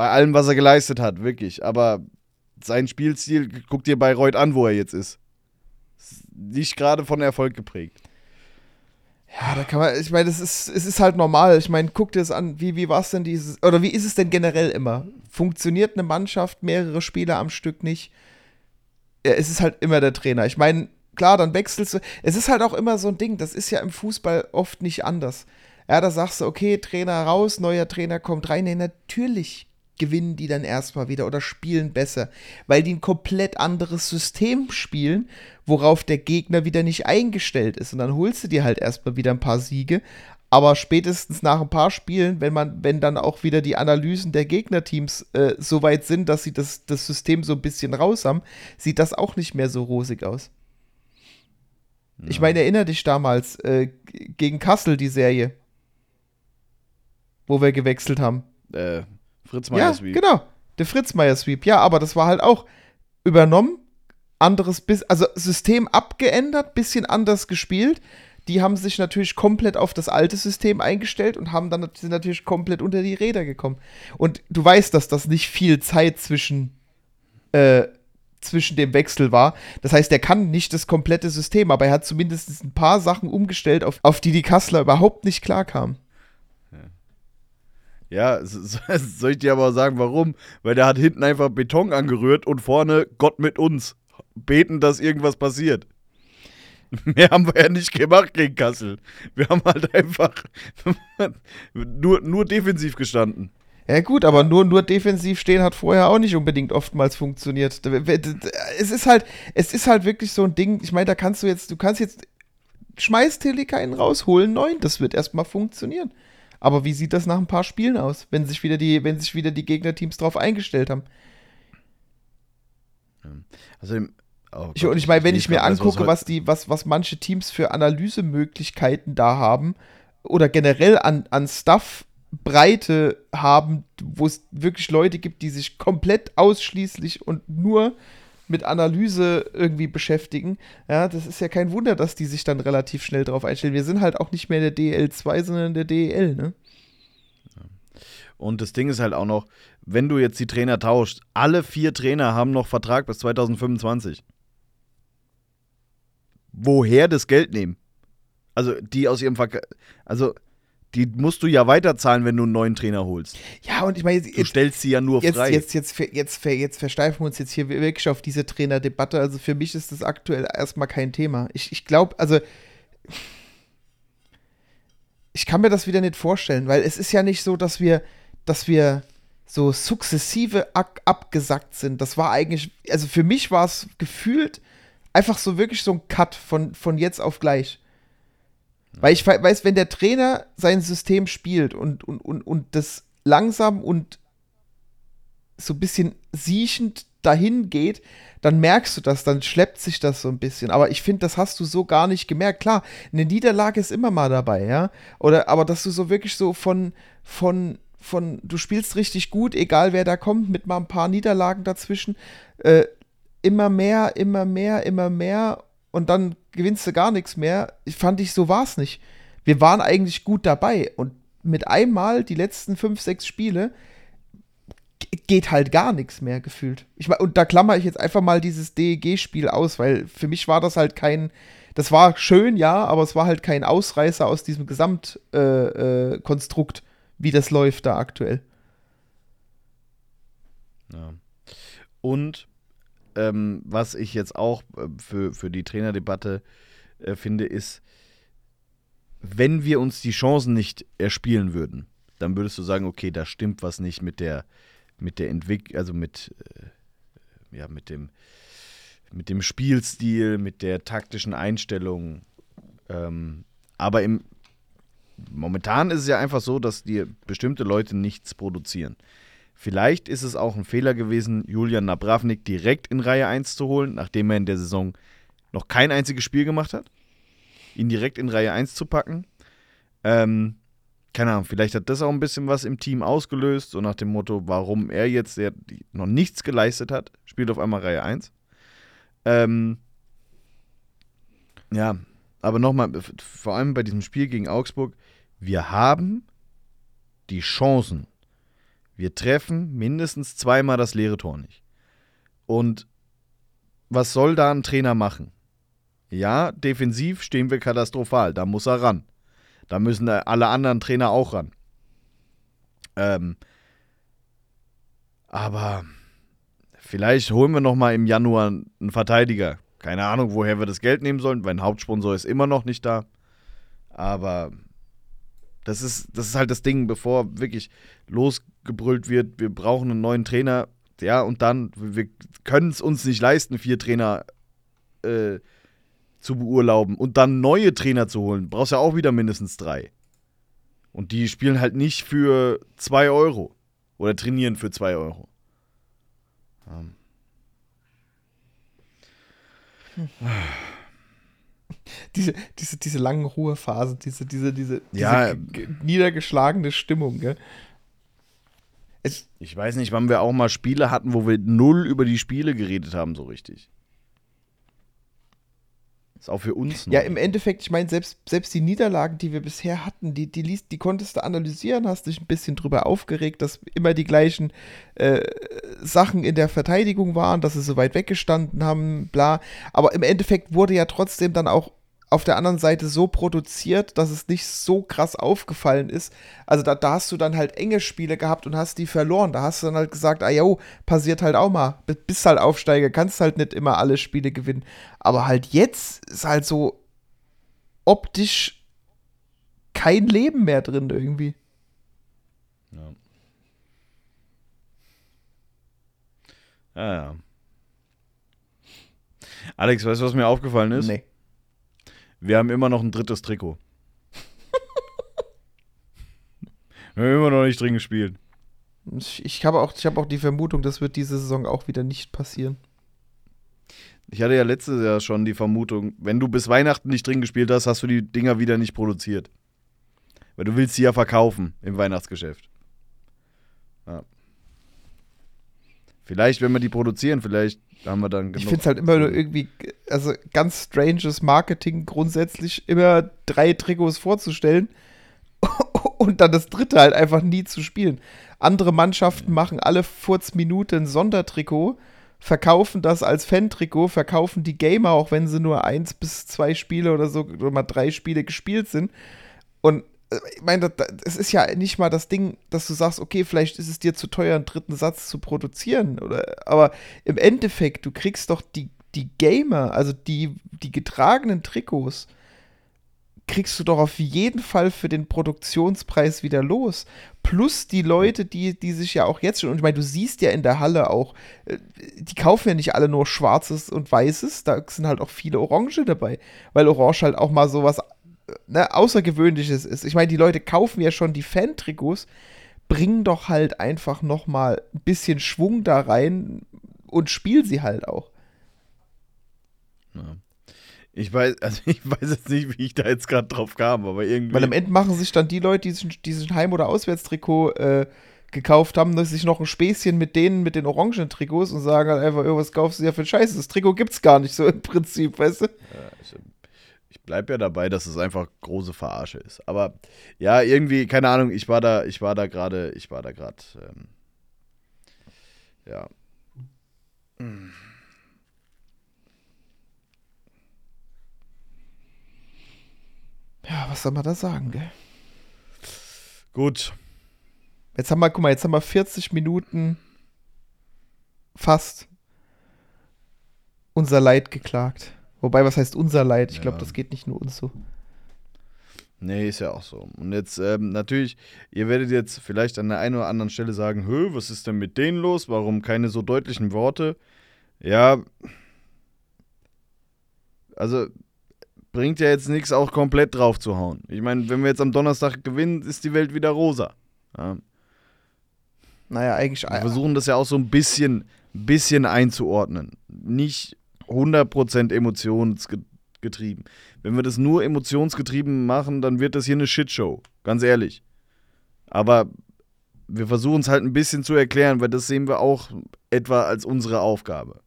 bei allem, was er geleistet hat, wirklich. Aber sein Spielstil, guck dir bei Reut an, wo er jetzt ist. Nicht gerade von Erfolg geprägt. Ja, da kann man, ich meine, es ist, es ist halt normal. Ich meine, guck dir es an, wie, wie war es denn dieses, oder wie ist es denn generell immer? Funktioniert eine Mannschaft, mehrere Spieler am Stück nicht? Ja, es ist halt immer der Trainer. Ich meine, klar, dann wechselst du. Es ist halt auch immer so ein Ding, das ist ja im Fußball oft nicht anders. Ja, da sagst du, okay, Trainer raus, neuer Trainer kommt rein. Nee, natürlich gewinnen die dann erstmal wieder oder spielen besser, weil die ein komplett anderes System spielen, worauf der Gegner wieder nicht eingestellt ist. Und dann holst du dir halt erstmal wieder ein paar Siege. Aber spätestens nach ein paar Spielen, wenn man, wenn dann auch wieder die Analysen der Gegnerteams äh, so weit sind, dass sie das, das System so ein bisschen raus haben, sieht das auch nicht mehr so rosig aus. Ja. Ich meine, erinnere dich damals äh, gegen Kassel, die Serie, wo wir gewechselt haben. Äh, Fritz Meier Sweep. Ja, genau. Der Fritz Meier Sweep. Ja, aber das war halt auch übernommen, anderes, bis also System abgeändert, bisschen anders gespielt. Die haben sich natürlich komplett auf das alte System eingestellt und haben dann sind natürlich komplett unter die Räder gekommen. Und du weißt, dass das nicht viel Zeit zwischen äh, zwischen dem Wechsel war. Das heißt, er kann nicht das komplette System, aber er hat zumindest ein paar Sachen umgestellt, auf, auf die die Kassler überhaupt nicht klarkamen. Ja, soll ich dir aber sagen, warum? Weil der hat hinten einfach Beton angerührt und vorne Gott mit uns. Beten, dass irgendwas passiert. Mehr haben wir ja nicht gemacht gegen Kassel. Wir haben halt einfach nur, nur defensiv gestanden. Ja gut, aber nur, nur defensiv stehen hat vorher auch nicht unbedingt oftmals funktioniert. Es ist halt, es ist halt wirklich so ein Ding, ich meine, da kannst du jetzt, du kannst jetzt, schmeiß Tilly keinen rausholen, neun, das wird erstmal funktionieren. Aber wie sieht das nach ein paar Spielen aus, wenn sich wieder die, wenn sich wieder die Gegnerteams drauf eingestellt haben? Also, oh Ich, und ich meine, wenn lese ich mir alles, angucke, was die, was, was manche Teams für Analysemöglichkeiten da haben oder generell an, an Stuff-Breite haben, wo es wirklich Leute gibt, die sich komplett ausschließlich und nur mit Analyse irgendwie beschäftigen, ja, das ist ja kein Wunder, dass die sich dann relativ schnell drauf einstellen. Wir sind halt auch nicht mehr in der DL2, sondern in der DEL, ne? Und das Ding ist halt auch noch, wenn du jetzt die Trainer tauscht, alle vier Trainer haben noch Vertrag bis 2025. Woher das Geld nehmen? Also die aus ihrem Verk also die musst du ja weiterzahlen, wenn du einen neuen Trainer holst. Ja, und ich meine, Du jetzt, stellst sie ja nur jetzt, frei. jetzt, jetzt, jetzt, ver- jetzt versteifen wir uns jetzt hier wirklich auf diese Trainerdebatte. Also für mich ist das aktuell erstmal kein Thema. Ich, ich glaube, also ich kann mir das wieder nicht vorstellen, weil es ist ja nicht so, dass wir, dass wir so sukzessive ab abgesackt sind. Das war eigentlich, also für mich war es gefühlt einfach so wirklich so ein Cut von, von jetzt auf gleich. Weil ich we- weiß, wenn der Trainer sein System spielt und, und, und, und das langsam und so ein bisschen siechend dahin geht, dann merkst du das, dann schleppt sich das so ein bisschen. Aber ich finde, das hast du so gar nicht gemerkt. Klar, eine Niederlage ist immer mal dabei, ja. Oder aber dass du so wirklich so von, von, von, du spielst richtig gut, egal wer da kommt, mit mal ein paar Niederlagen dazwischen, äh, immer mehr, immer mehr, immer mehr und dann gewinnst du gar nichts mehr. Ich fand ich, so war es nicht. Wir waren eigentlich gut dabei und mit einmal die letzten fünf, sechs Spiele geht halt gar nichts mehr gefühlt. Ich mein, und da klammer ich jetzt einfach mal dieses DEG-Spiel aus, weil für mich war das halt kein, das war schön, ja, aber es war halt kein Ausreißer aus diesem Gesamtkonstrukt, äh, Konstrukt, wie das läuft da aktuell. Ja. Und ähm, was ich jetzt auch äh, für, für die Trainerdebatte äh, finde, ist, wenn wir uns die Chancen nicht erspielen würden, dann würdest du sagen, okay, da stimmt was nicht mit der, mit der Entwicklung, also mit, äh, ja, mit dem, mit dem Spielstil, mit der taktischen Einstellung. Ähm, aber im, momentan ist es ja einfach so, dass dir bestimmte Leute nichts produzieren. Vielleicht ist es auch ein Fehler gewesen, Julian Nabravnik direkt in Reihe 1 zu holen, nachdem er in der Saison noch kein einziges Spiel gemacht hat. Ihn direkt in Reihe 1 zu packen. Ähm, keine Ahnung, vielleicht hat das auch ein bisschen was im Team ausgelöst, so nach dem Motto, warum er jetzt, der noch nichts geleistet hat, spielt auf einmal Reihe 1. Ähm, ja, aber nochmal, vor allem bei diesem Spiel gegen Augsburg, wir haben die Chancen. Wir treffen mindestens zweimal das leere Tor nicht. Und was soll da ein Trainer machen? Ja, defensiv stehen wir katastrophal. Da muss er ran. Da müssen alle anderen Trainer auch ran. Ähm, aber vielleicht holen wir noch mal im Januar einen Verteidiger. Keine Ahnung, woher wir das Geld nehmen sollen, weil ein Hauptsponsor ist immer noch nicht da. Aber das ist, das ist halt das Ding, bevor wirklich losgebrüllt wird, wir brauchen einen neuen Trainer. Ja, und dann, wir können es uns nicht leisten, vier Trainer äh, zu beurlauben und dann neue Trainer zu holen. Brauchst ja auch wieder mindestens drei. Und die spielen halt nicht für zwei Euro oder trainieren für zwei Euro. Ähm. Diese, diese, diese langen Ruhephasen, diese, diese, diese, Ja. diese niedergeschlagene Stimmung, gell? Es, Ich weiß nicht, wann wir auch mal Spiele hatten, wo wir null über die Spiele geredet haben, so richtig. Ist auch für uns Ja, neu. im Endeffekt, ich meine, selbst, selbst die Niederlagen, die wir bisher hatten, die, die, liest, die konntest du analysieren, hast dich ein bisschen drüber aufgeregt, dass immer die gleichen äh, Sachen in der Verteidigung waren, dass sie so weit weggestanden haben, bla. Aber im Endeffekt wurde ja trotzdem dann auch auf der anderen Seite so produziert, dass es nicht so krass aufgefallen ist. Also da, da hast du dann halt enge Spiele gehabt und hast die verloren. Da hast du dann halt gesagt, ah jo, passiert halt auch mal. Bist halt Aufsteiger, kannst halt nicht immer alle Spiele gewinnen. Aber halt jetzt ist halt so optisch kein Leben mehr drin irgendwie. Ja. Ja, ja. Alex, weißt du, was mir aufgefallen ist? Nee. Wir haben immer noch ein drittes Trikot. Wir haben immer noch nicht drin gespielt. Ich, ich habe auch, ich hab auch die Vermutung, das wird diese Saison auch wieder nicht passieren. Ich hatte ja letztes Jahr schon die Vermutung, wenn du bis Weihnachten nicht drin gespielt hast, hast du die Dinger wieder nicht produziert. Weil du willst sie ja verkaufen im Weihnachtsgeschäft. Ja. Vielleicht, wenn wir die produzieren, vielleicht haben wir dann Ich finde es halt immer nur irgendwie, also ganz stranges Marketing, grundsätzlich immer drei Trikots vorzustellen und dann das dritte halt einfach nie zu spielen. Andere Mannschaften machen alle Furzminute ein Sondertrikot, verkaufen das als Fan-Trikot, verkaufen die Gamer, auch wenn sie nur eins bis zwei Spiele oder so, oder mal drei Spiele gespielt sind. Und ich meine, es ist ja nicht mal das Ding, dass du sagst, okay, vielleicht ist es dir zu teuer, einen dritten Satz zu produzieren. Oder, aber im Endeffekt, du kriegst doch die, die Gamer, also die, die getragenen Trikots, kriegst du doch auf jeden Fall für den Produktionspreis wieder los. Plus die Leute, die, die sich ja auch jetzt schon, und ich meine, du siehst ja in der Halle auch, äh, die kaufen ja nicht alle nur Schwarzes und Weißes, da sind halt auch viele Orange dabei, weil Orange halt auch mal sowas ne, Außergewöhnliches ist. Ich meine, die Leute kaufen ja schon die Fan-Trikots, bringen doch halt einfach noch mal ein bisschen Schwung da rein und spiel sie halt auch. Ja. Ich weiß, also ich weiß jetzt nicht, wie ich da jetzt gerade drauf kam, aber irgendwie. Weil am Ende machen sich dann die Leute, die sich diesen Heim- oder Auswärtstrikot äh, gekauft haben, dass sich noch ein Späßchen mit denen mit den orangen Trikots und sagen halt einfach, oh, was kaufst du ja für Scheiße? Das Trikot gibt's gar nicht so im Prinzip, weißt du? Ja, ich, ich bleib ja dabei, dass es einfach große Verarsche ist. Aber ja, irgendwie, keine Ahnung, ich war da, ich war da gerade, ich war da gerade, ähm, ja. Ja, was soll man da sagen, gell? Gut. Jetzt haben wir, guck mal, jetzt haben wir 40 Minuten fast unser Leid geklagt. Wobei, was heißt unser Leid? Ich glaube, ja. das geht nicht nur uns so. Nee, ist ja auch so. Und jetzt ähm, natürlich, ihr werdet jetzt vielleicht an der einen oder anderen Stelle sagen, Hö, was ist denn mit denen los? Warum keine so deutlichen Worte? Ja, also bringt ja jetzt nichts, auch komplett drauf zu hauen. Ich meine, wenn wir jetzt am Donnerstag gewinnen, ist die Welt wieder rosa. Ja. Naja, eigentlich. Wir versuchen das ja auch so ein bisschen, bisschen einzuordnen. Nicht 100% emotionsgetrieben. Wenn wir das nur emotionsgetrieben machen, dann wird das hier eine Shitshow. Ganz ehrlich. Aber wir versuchen es halt ein bisschen zu erklären, weil das sehen wir auch etwa als unsere Aufgabe.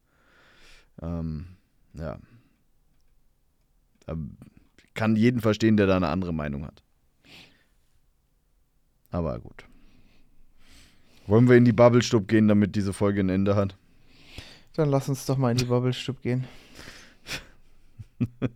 Ähm, ja. Da kann jeden verstehen, der da eine andere Meinung hat. Aber gut. Wollen wir in die Bubble-Stub gehen, damit diese Folge ein Ende hat? Dann lass uns doch mal in die Bubble-Stub gehen.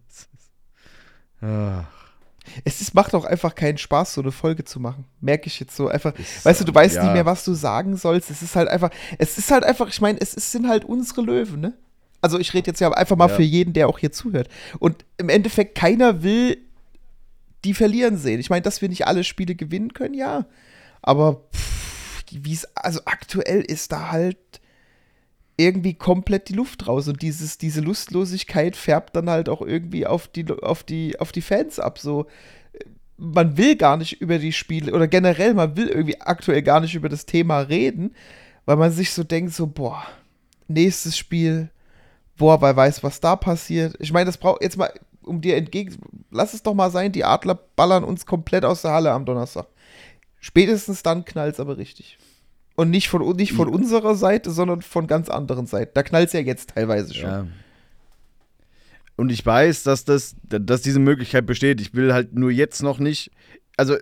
Es ist, macht auch einfach keinen Spaß, so eine Folge zu machen. Merke ich jetzt so einfach. Ist, weißt du, du weißt ja. nicht mehr, was du sagen sollst. Es ist halt einfach, es ist halt einfach, ich meine, es ist, sind halt unsere Löwen, ne? Also ich rede jetzt ja einfach mal ja. für jeden, der auch hier zuhört. Und im Endeffekt, keiner will die verlieren sehen. Ich meine, dass wir nicht alle Spiele gewinnen können, ja. Aber wie es, also aktuell ist da halt irgendwie komplett die Luft raus. Und dieses, diese Lustlosigkeit färbt dann halt auch irgendwie auf die, auf die, auf die Fans ab. So, man will gar nicht über die Spiele, oder generell, man will irgendwie aktuell gar nicht über das Thema reden, weil man sich so denkt, so, boah, nächstes Spiel, boah, wer weiß, was da passiert. Ich meine, das braucht jetzt mal, um dir entgegen, lass es doch mal sein, die Adler ballern uns komplett aus der Halle am Donnerstag. Spätestens dann knallt es aber richtig. Und nicht von, nicht von unserer Seite, sondern von ganz anderen Seiten. Da knallt es ja jetzt teilweise schon. Ja. Und ich weiß, dass, das, dass diese Möglichkeit besteht. Ich will halt nur jetzt noch nicht. Also,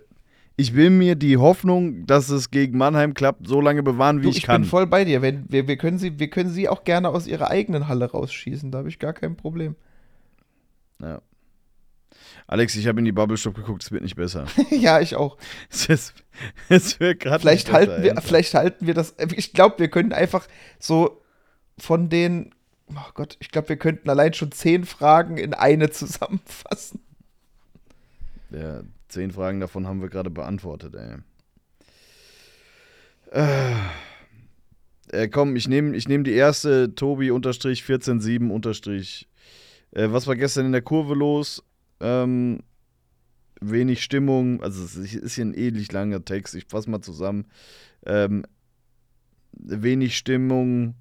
ich will mir die Hoffnung, dass es gegen Mannheim klappt, so lange bewahren, wie du, ich, ich kann. Ich bin voll bei dir. Wenn, wir, wir, können sie, wir können sie auch gerne aus ihrer eigenen Halle rausschießen. Da habe ich gar kein Problem. Ja. Alex, ich habe in die Bubble Shop geguckt, es wird nicht besser. ja, ich auch. Es, ist, es wird gerade vielleicht halten wir, Vielleicht halten wir das. Ich glaube, wir können einfach so von den. Oh Gott, ich glaube, wir könnten allein schon zehn Fragen in eine zusammenfassen. Ja, zehn Fragen davon haben wir gerade beantwortet, ey. Äh, äh, komm, ich nehme ich nehm die erste Tobi-147- äh, was war gestern in der Kurve los? Ähm, wenig Stimmung, also es ist hier ein ähnlich langer Text, ich fasse mal zusammen. Ähm, wenig Stimmung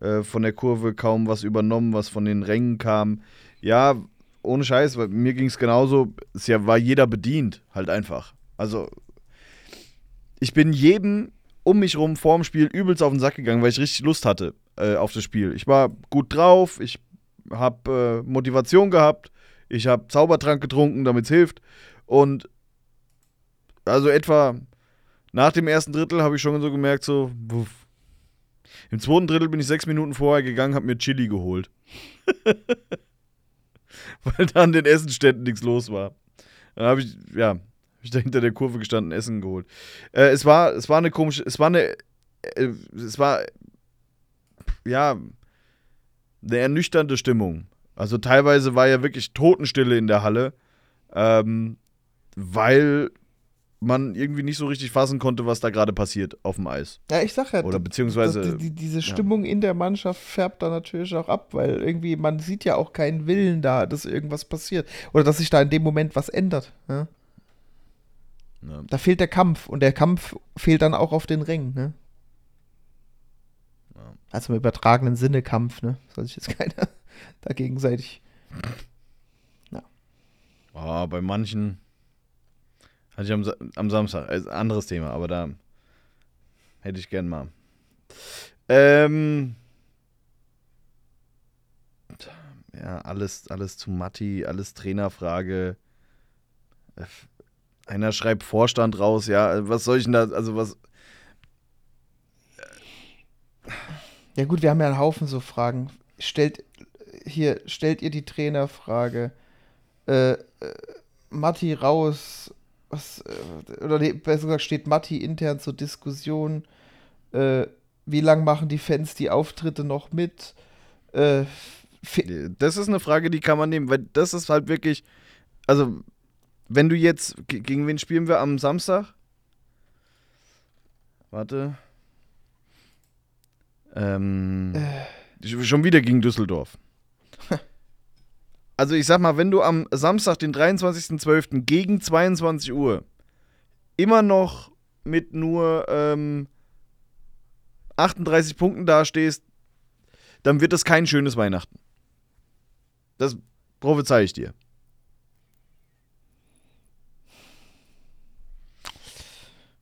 äh, von der Kurve, kaum was übernommen, was von den Rängen kam. Ja, ohne Scheiß, weil mir ging es genauso, es ja, war jeder bedient, halt einfach. Also, ich bin jedem um mich rum vor dem Spiel übelst auf den Sack gegangen, weil ich richtig Lust hatte äh, auf das Spiel. Ich war gut drauf, ich habe äh, Motivation gehabt, ich habe Zaubertrank getrunken, damit es hilft. Und also etwa nach dem ersten Drittel habe ich schon so gemerkt, so, wuff. Im zweiten Drittel bin ich sechs Minuten vorher gegangen, habe mir Chili geholt. Weil da an den Essenständen nichts los war. Dann habe ich, ja, hab ich da hinter der Kurve gestanden, Essen geholt. Äh, es, war, es war eine komische, es war eine, äh, es war, ja, eine ernüchternde Stimmung. Also teilweise war ja wirklich Totenstille in der Halle, ähm, weil man irgendwie nicht so richtig fassen konnte, was da gerade passiert auf dem Eis. Ja, ich sag ja, Oder beziehungsweise. das, die, diese Stimmung in der Mannschaft färbt da natürlich auch ab, weil irgendwie man sieht ja auch keinen Willen da, dass irgendwas passiert. Oder dass sich da in dem Moment was ändert. Ja? Ja. Da fehlt der Kampf und der Kampf fehlt dann auch auf den Rängen. Ne? Also im übertragenen Sinne Kampf, ne? Soll sich jetzt keiner da gegenseitig. Ah, bei manchen hatte ich am, am Samstag, äh, anderes Thema, aber da hätte ich gern mal. Ähm, ja, alles, alles zu Matti, alles Trainerfrage. Einer schreibt Vorstand raus, ja, was soll ich denn da, also was, Ja gut, wir haben ja einen Haufen so Fragen. Stellt hier stellt ihr die Trainerfrage. Äh, äh, Matti raus. Was, äh, oder nee, besser gesagt steht Matti intern zur Diskussion. Äh, wie lange machen die Fans die Auftritte noch mit? Äh, Das ist eine Frage, die kann man nehmen, weil das ist halt wirklich, also wenn du jetzt, ge- gegen wen spielen wir am Samstag? Warte. Ähm, Schon wieder gegen Düsseldorf. Also ich sag mal, wenn du am Samstag, den 23.12. gegen 22 Uhr immer noch mit nur ähm, 38 Punkten dastehst, dann wird das kein schönes Weihnachten. Das prophezei ich dir.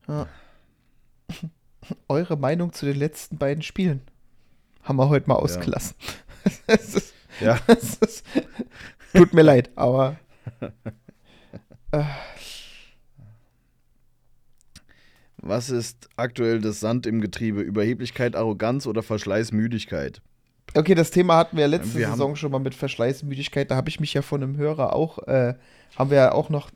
eure Meinung zu den letzten beiden Spielen haben wir heute mal ausgelassen. Ist, Ja. ist, tut mir leid, aber Was ist aktuell das Sand im Getriebe? Überheblichkeit, Arroganz oder Verschleißmüdigkeit? Okay, das Thema hatten wir ja letzte Wir Saison schon mal mit Verschleißmüdigkeit. Da habe ich mich ja von einem Hörer auch, äh, haben wir ja auch noch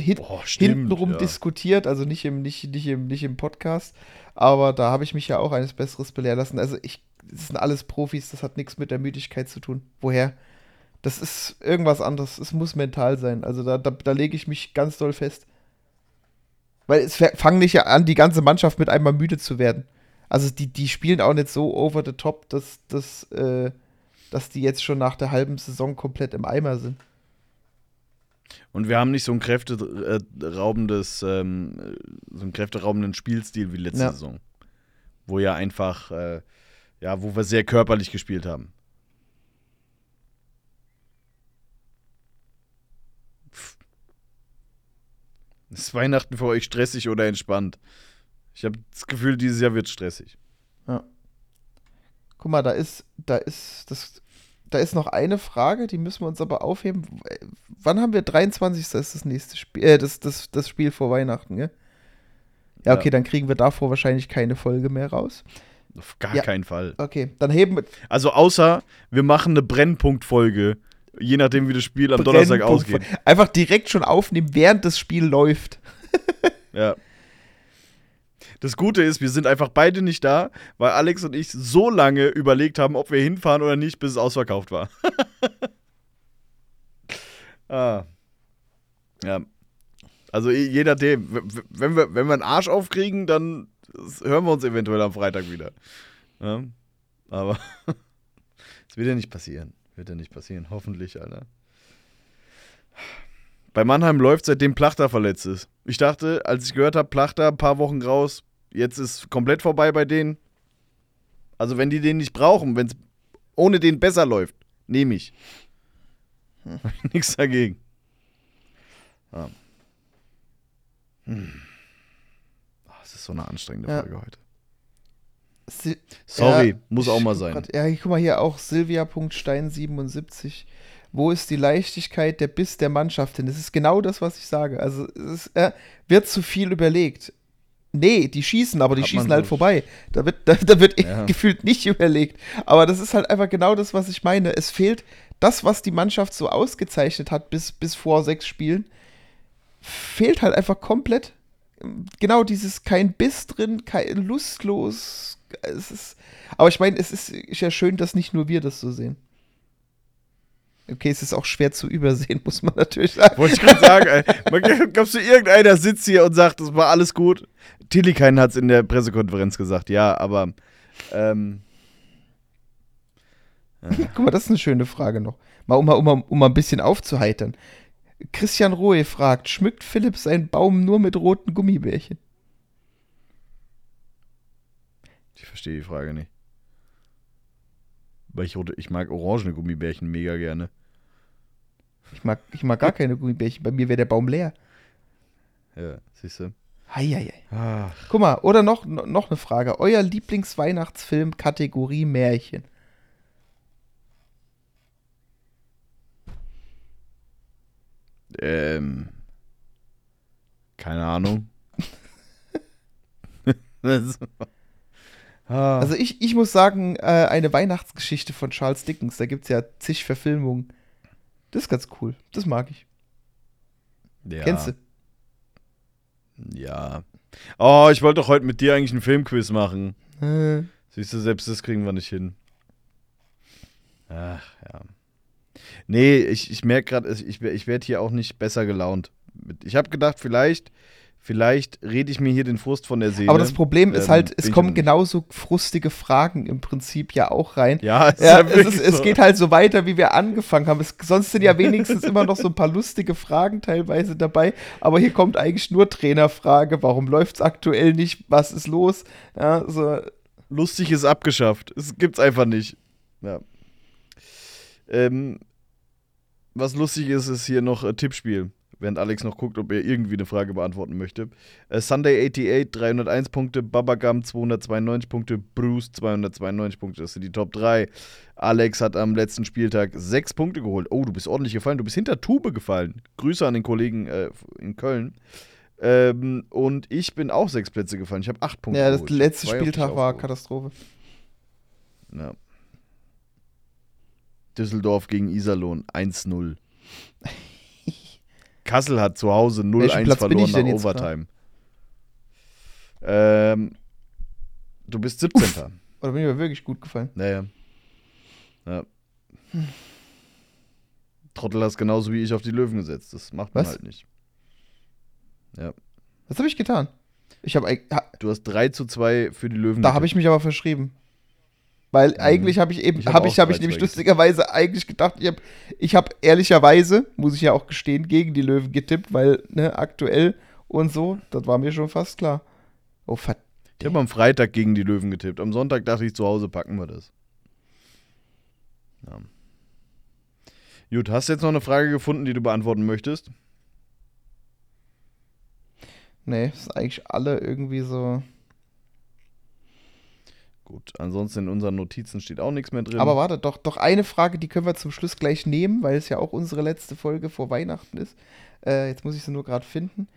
hin, Boah, stimmt, hintenrum ja. diskutiert, also nicht im, nicht, nicht, im, nicht im Podcast. Aber da habe ich mich ja auch eines Besseres belehren lassen. Also ich, das sind alles Profis, das hat nichts mit der Müdigkeit zu tun. Woher? Das ist irgendwas anderes. Es muss mental sein. Also da, da, da lege ich mich ganz doll fest. Weil es fangen nicht an, die ganze Mannschaft mit einmal müde zu werden. Also die, die spielen auch nicht so over the top, dass, dass, äh, dass die jetzt schon nach der halben Saison komplett im Eimer sind. Und wir haben nicht so ein kräfteraubendes, ähm, so einen kräfteraubenden Spielstil wie letzte Ja. Saison. Wo ja einfach, äh, ja, wo wir sehr körperlich gespielt haben. Pff. Ist Weihnachten für euch stressig oder entspannt? Ich habe das Gefühl, dieses Jahr wird stressig. Guck mal, da ist, da ist, das, da ist noch eine Frage, die müssen wir uns aber aufheben. W- Wann haben wir 23. ist das nächste Spiel, äh, das, das, das Spiel vor Weihnachten, gell? Ja, okay, Ja. dann kriegen wir davor wahrscheinlich keine Folge mehr raus. Auf gar Ja. keinen Fall. Okay, dann heben wir Also außer wir machen eine Brennpunktfolge, je nachdem wie das Spiel am Donnerstag ausgeht. Einfach direkt schon aufnehmen, während das Spiel läuft. Ja. Das Gute ist, wir sind einfach beide nicht da, weil Alex und ich so lange überlegt haben, ob wir hinfahren oder nicht, bis es ausverkauft war. ah. Ja. Also je nachdem, wenn wir, wenn wir einen Arsch aufkriegen, dann hören wir uns eventuell am Freitag wieder. Ja. Aber es wird ja nicht passieren. Wird ja nicht passieren, hoffentlich, Alter. Bei Mannheim läuft seitdem Plachter verletzt ist. Ich dachte, als ich gehört habe, Plachter, ein paar Wochen raus, jetzt ist komplett vorbei bei denen. Also wenn die den nicht brauchen, wenn es ohne den besser läuft, nehme ich. Hm. Nichts dagegen. Ja. Hm. So eine anstrengende Ja. Folge heute. Si Sorry, Ja, muss auch mal sein. grad- Ja, ich guck mal hier auch Silvia.stein77. Wo ist die Leichtigkeit, der Biss der Mannschaft hin? Das ist genau das, was ich sage. Also es ist, äh, wird zu viel überlegt. Nee, die schießen, aber die Hat schießen halt so- vorbei. Da wird, da, da wird Ja. gefühlt nicht überlegt. Aber das ist halt einfach genau das, was ich meine. Es fehlt das, was die Mannschaft so ausgezeichnet hat bis, bis vor sechs Spielen, fehlt halt einfach komplett. Genau dieses kein Biss drin, kein lustlos. Es ist, aber ich meine, es ist, ja schön, dass nicht nur wir das so sehen. Okay, es ist auch schwer zu übersehen, muss man natürlich sagen. Wollte ich gerade sagen, ey. Glaubst du, irgendeiner sitzt hier und sagt, das war alles gut? Tillikainen hat es in der Pressekonferenz gesagt, ja, aber ähm, Guck mal, das ist eine schöne Frage noch. Mal, um, um, mal- um mal ein bisschen aufzuheitern. Christian Rohe fragt, schmückt Philipp seinen Baum nur mit roten Gummibärchen? ich verstehe die Frage nicht. Weil ich, rote- ich mag orangene Gummibärchen mega gerne. Ich mag, ich mag gar keine Gummibärchen. Bei mir wäre der Baum leer. Ja, siehst du? Guck mal, oder noch, noch eine Frage. Euer Lieblingsweihnachtsfilm Kategorie Märchen. Ähm, keine Ahnung. Das- ah, Also ich, ich muss sagen, äh, eine Weihnachtsgeschichte von Charles Dickens, da gibt es ja zig Verfilmungen. Das ist ganz cool. Das mag ich. ja, Kennst du? Ja. Oh, ich wollte doch heute mit dir eigentlich einen Filmquiz machen. Äh, Siehst du, selbst das kriegen wir nicht hin. Ach, ja. Nee, ich, ich merke gerade, ich, ich werde hier auch nicht besser gelaunt. Ich habe gedacht, vielleicht, vielleicht rede ich mir hier den Frust von der Seele. aber das Problem ist Ähm, halt, bin es kommen genauso frustige Fragen im Prinzip ja auch rein. Ja, es, Ja, es, ist, es so. geht halt so weiter, wie wir angefangen haben. Es, sonst sind ja wenigstens immer noch so ein paar lustige Fragen teilweise dabei. Aber hier kommt eigentlich nur Trainerfrage. Warum läuft es aktuell nicht? Was ist los? Ja, so, Lustig ist abgeschafft. Es gibt's einfach nicht. Ja. Ähm, was lustig ist, ist hier noch äh, Tippspiel. Während Alex noch guckt, ob er irgendwie eine Frage beantworten möchte. Äh, Sunday 88, 301 Punkte. Babagam 292 Punkte. Bruce 292 Punkte. Das sind die Top 3. Alex hat am letzten Spieltag 6 Punkte geholt. Oh, du bist ordentlich gefallen. Du bist hinter Tube gefallen. Grüße an den Kollegen äh, in Köln. Ähm, und ich bin auch 6 Plätze gefallen. Ich habe 8 Punkte ja, das geholt. letzte Spieltag war. Katastrophe. Ja. Düsseldorf gegen Iserlohn 1-0. Kassel hat zu Hause Welchen 0-1 Platz bin verloren nach Overtime. Ähm, du bist 17. Oder bin ich mir wirklich gut gefallen? Naja. Ja. Trottel hast genauso wie ich auf die Löwen gesetzt. Das macht man Was? halt nicht. Ja. Was habe ich getan? Ich habe Du hast 3 zu 2 für die Löwen. da habe ich mich aber verschrieben. Weil eigentlich habe ich eben, Mhm. Ich hab habe auch ich, habe ich 3-2 nämlich lustigerweise eigentlich gedacht, ich habe, ich habe ehrlicherweise, muss ich ja auch gestehen, gegen die Löwen getippt, weil, ne, aktuell und so, das war mir schon fast klar. Oh, verdammt. Ich habe am Freitag gegen die Löwen getippt. Am Sonntag dachte ich, zu Hause packen wir das. Ja. Gut, hast du jetzt noch eine Frage gefunden, die du beantworten möchtest? Nee, das sind eigentlich alle irgendwie so. Gut, ansonsten in unseren Notizen steht auch nichts mehr drin. Aber warte, doch, doch eine Frage, die können wir zum Schluss gleich nehmen, weil es ja auch unsere letzte Folge vor Weihnachten ist. Äh, jetzt muss ich sie nur gerade finden.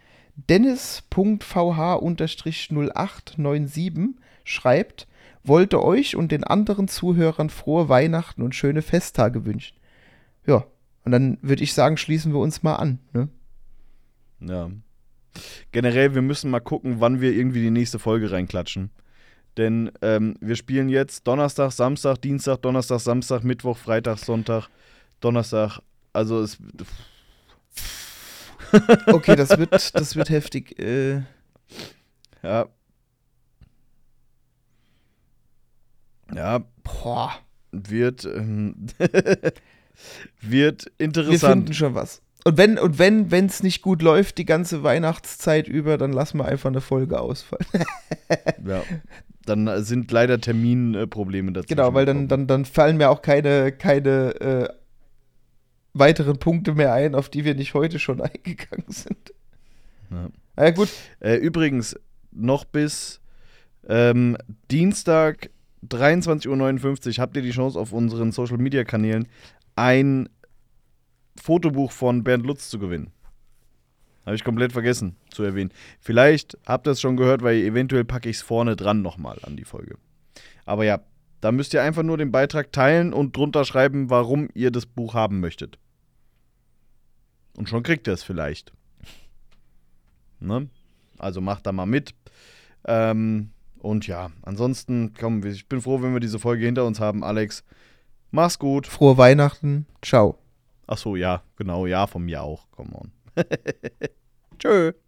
Dennis.vh-0897 schreibt, wollte euch und den anderen Zuhörern frohe Weihnachten und schöne Festtage wünschen. Ja, und dann würde ich sagen, schließen wir uns mal an. Ne? Ja. Generell, wir müssen mal gucken, wann wir irgendwie die nächste Folge reinklatschen. Denn ähm, wir spielen jetzt Donnerstag, Samstag, Dienstag, Donnerstag, Samstag, Mittwoch, Freitag, Sonntag, Donnerstag. Also es. Okay, das wird, das wird heftig. Äh, Ja. Ja, boah, wird. Ähm, wird wir interessant. finden schon was. Und wenn und wenn wenn es nicht gut läuft die ganze Weihnachtszeit über, dann lassen wir einfach eine Folge ausfallen. Ja. Dann sind leider Terminprobleme dazu. genau, weil dann, dann, dann fallen mir auch keine, keine äh, weiteren Punkte mehr ein, auf die wir nicht heute schon eingegangen sind. Ja. Na ja, gut. Äh, übrigens, noch bis ähm, Dienstag 23.59 Uhr habt ihr die Chance, auf unseren Social Media Kanälen ein Fotobuch von Bernd Lutz zu gewinnen. Habe ich komplett vergessen zu erwähnen. Vielleicht habt ihr es schon gehört, weil eventuell packe ich es vorne dran nochmal an die Folge. Aber ja, da müsst ihr einfach nur den Beitrag teilen und drunter schreiben, warum ihr das Buch haben möchtet. Und schon kriegt ihr es vielleicht. Ne? Also macht da mal mit. Ähm, und ja, ansonsten, komm, ich bin froh, wenn wir diese Folge hinter uns haben, Alex. Mach's gut. Frohe Weihnachten. Ciao. Ach so, ja, genau, ja, von mir auch. Come on. Tschö.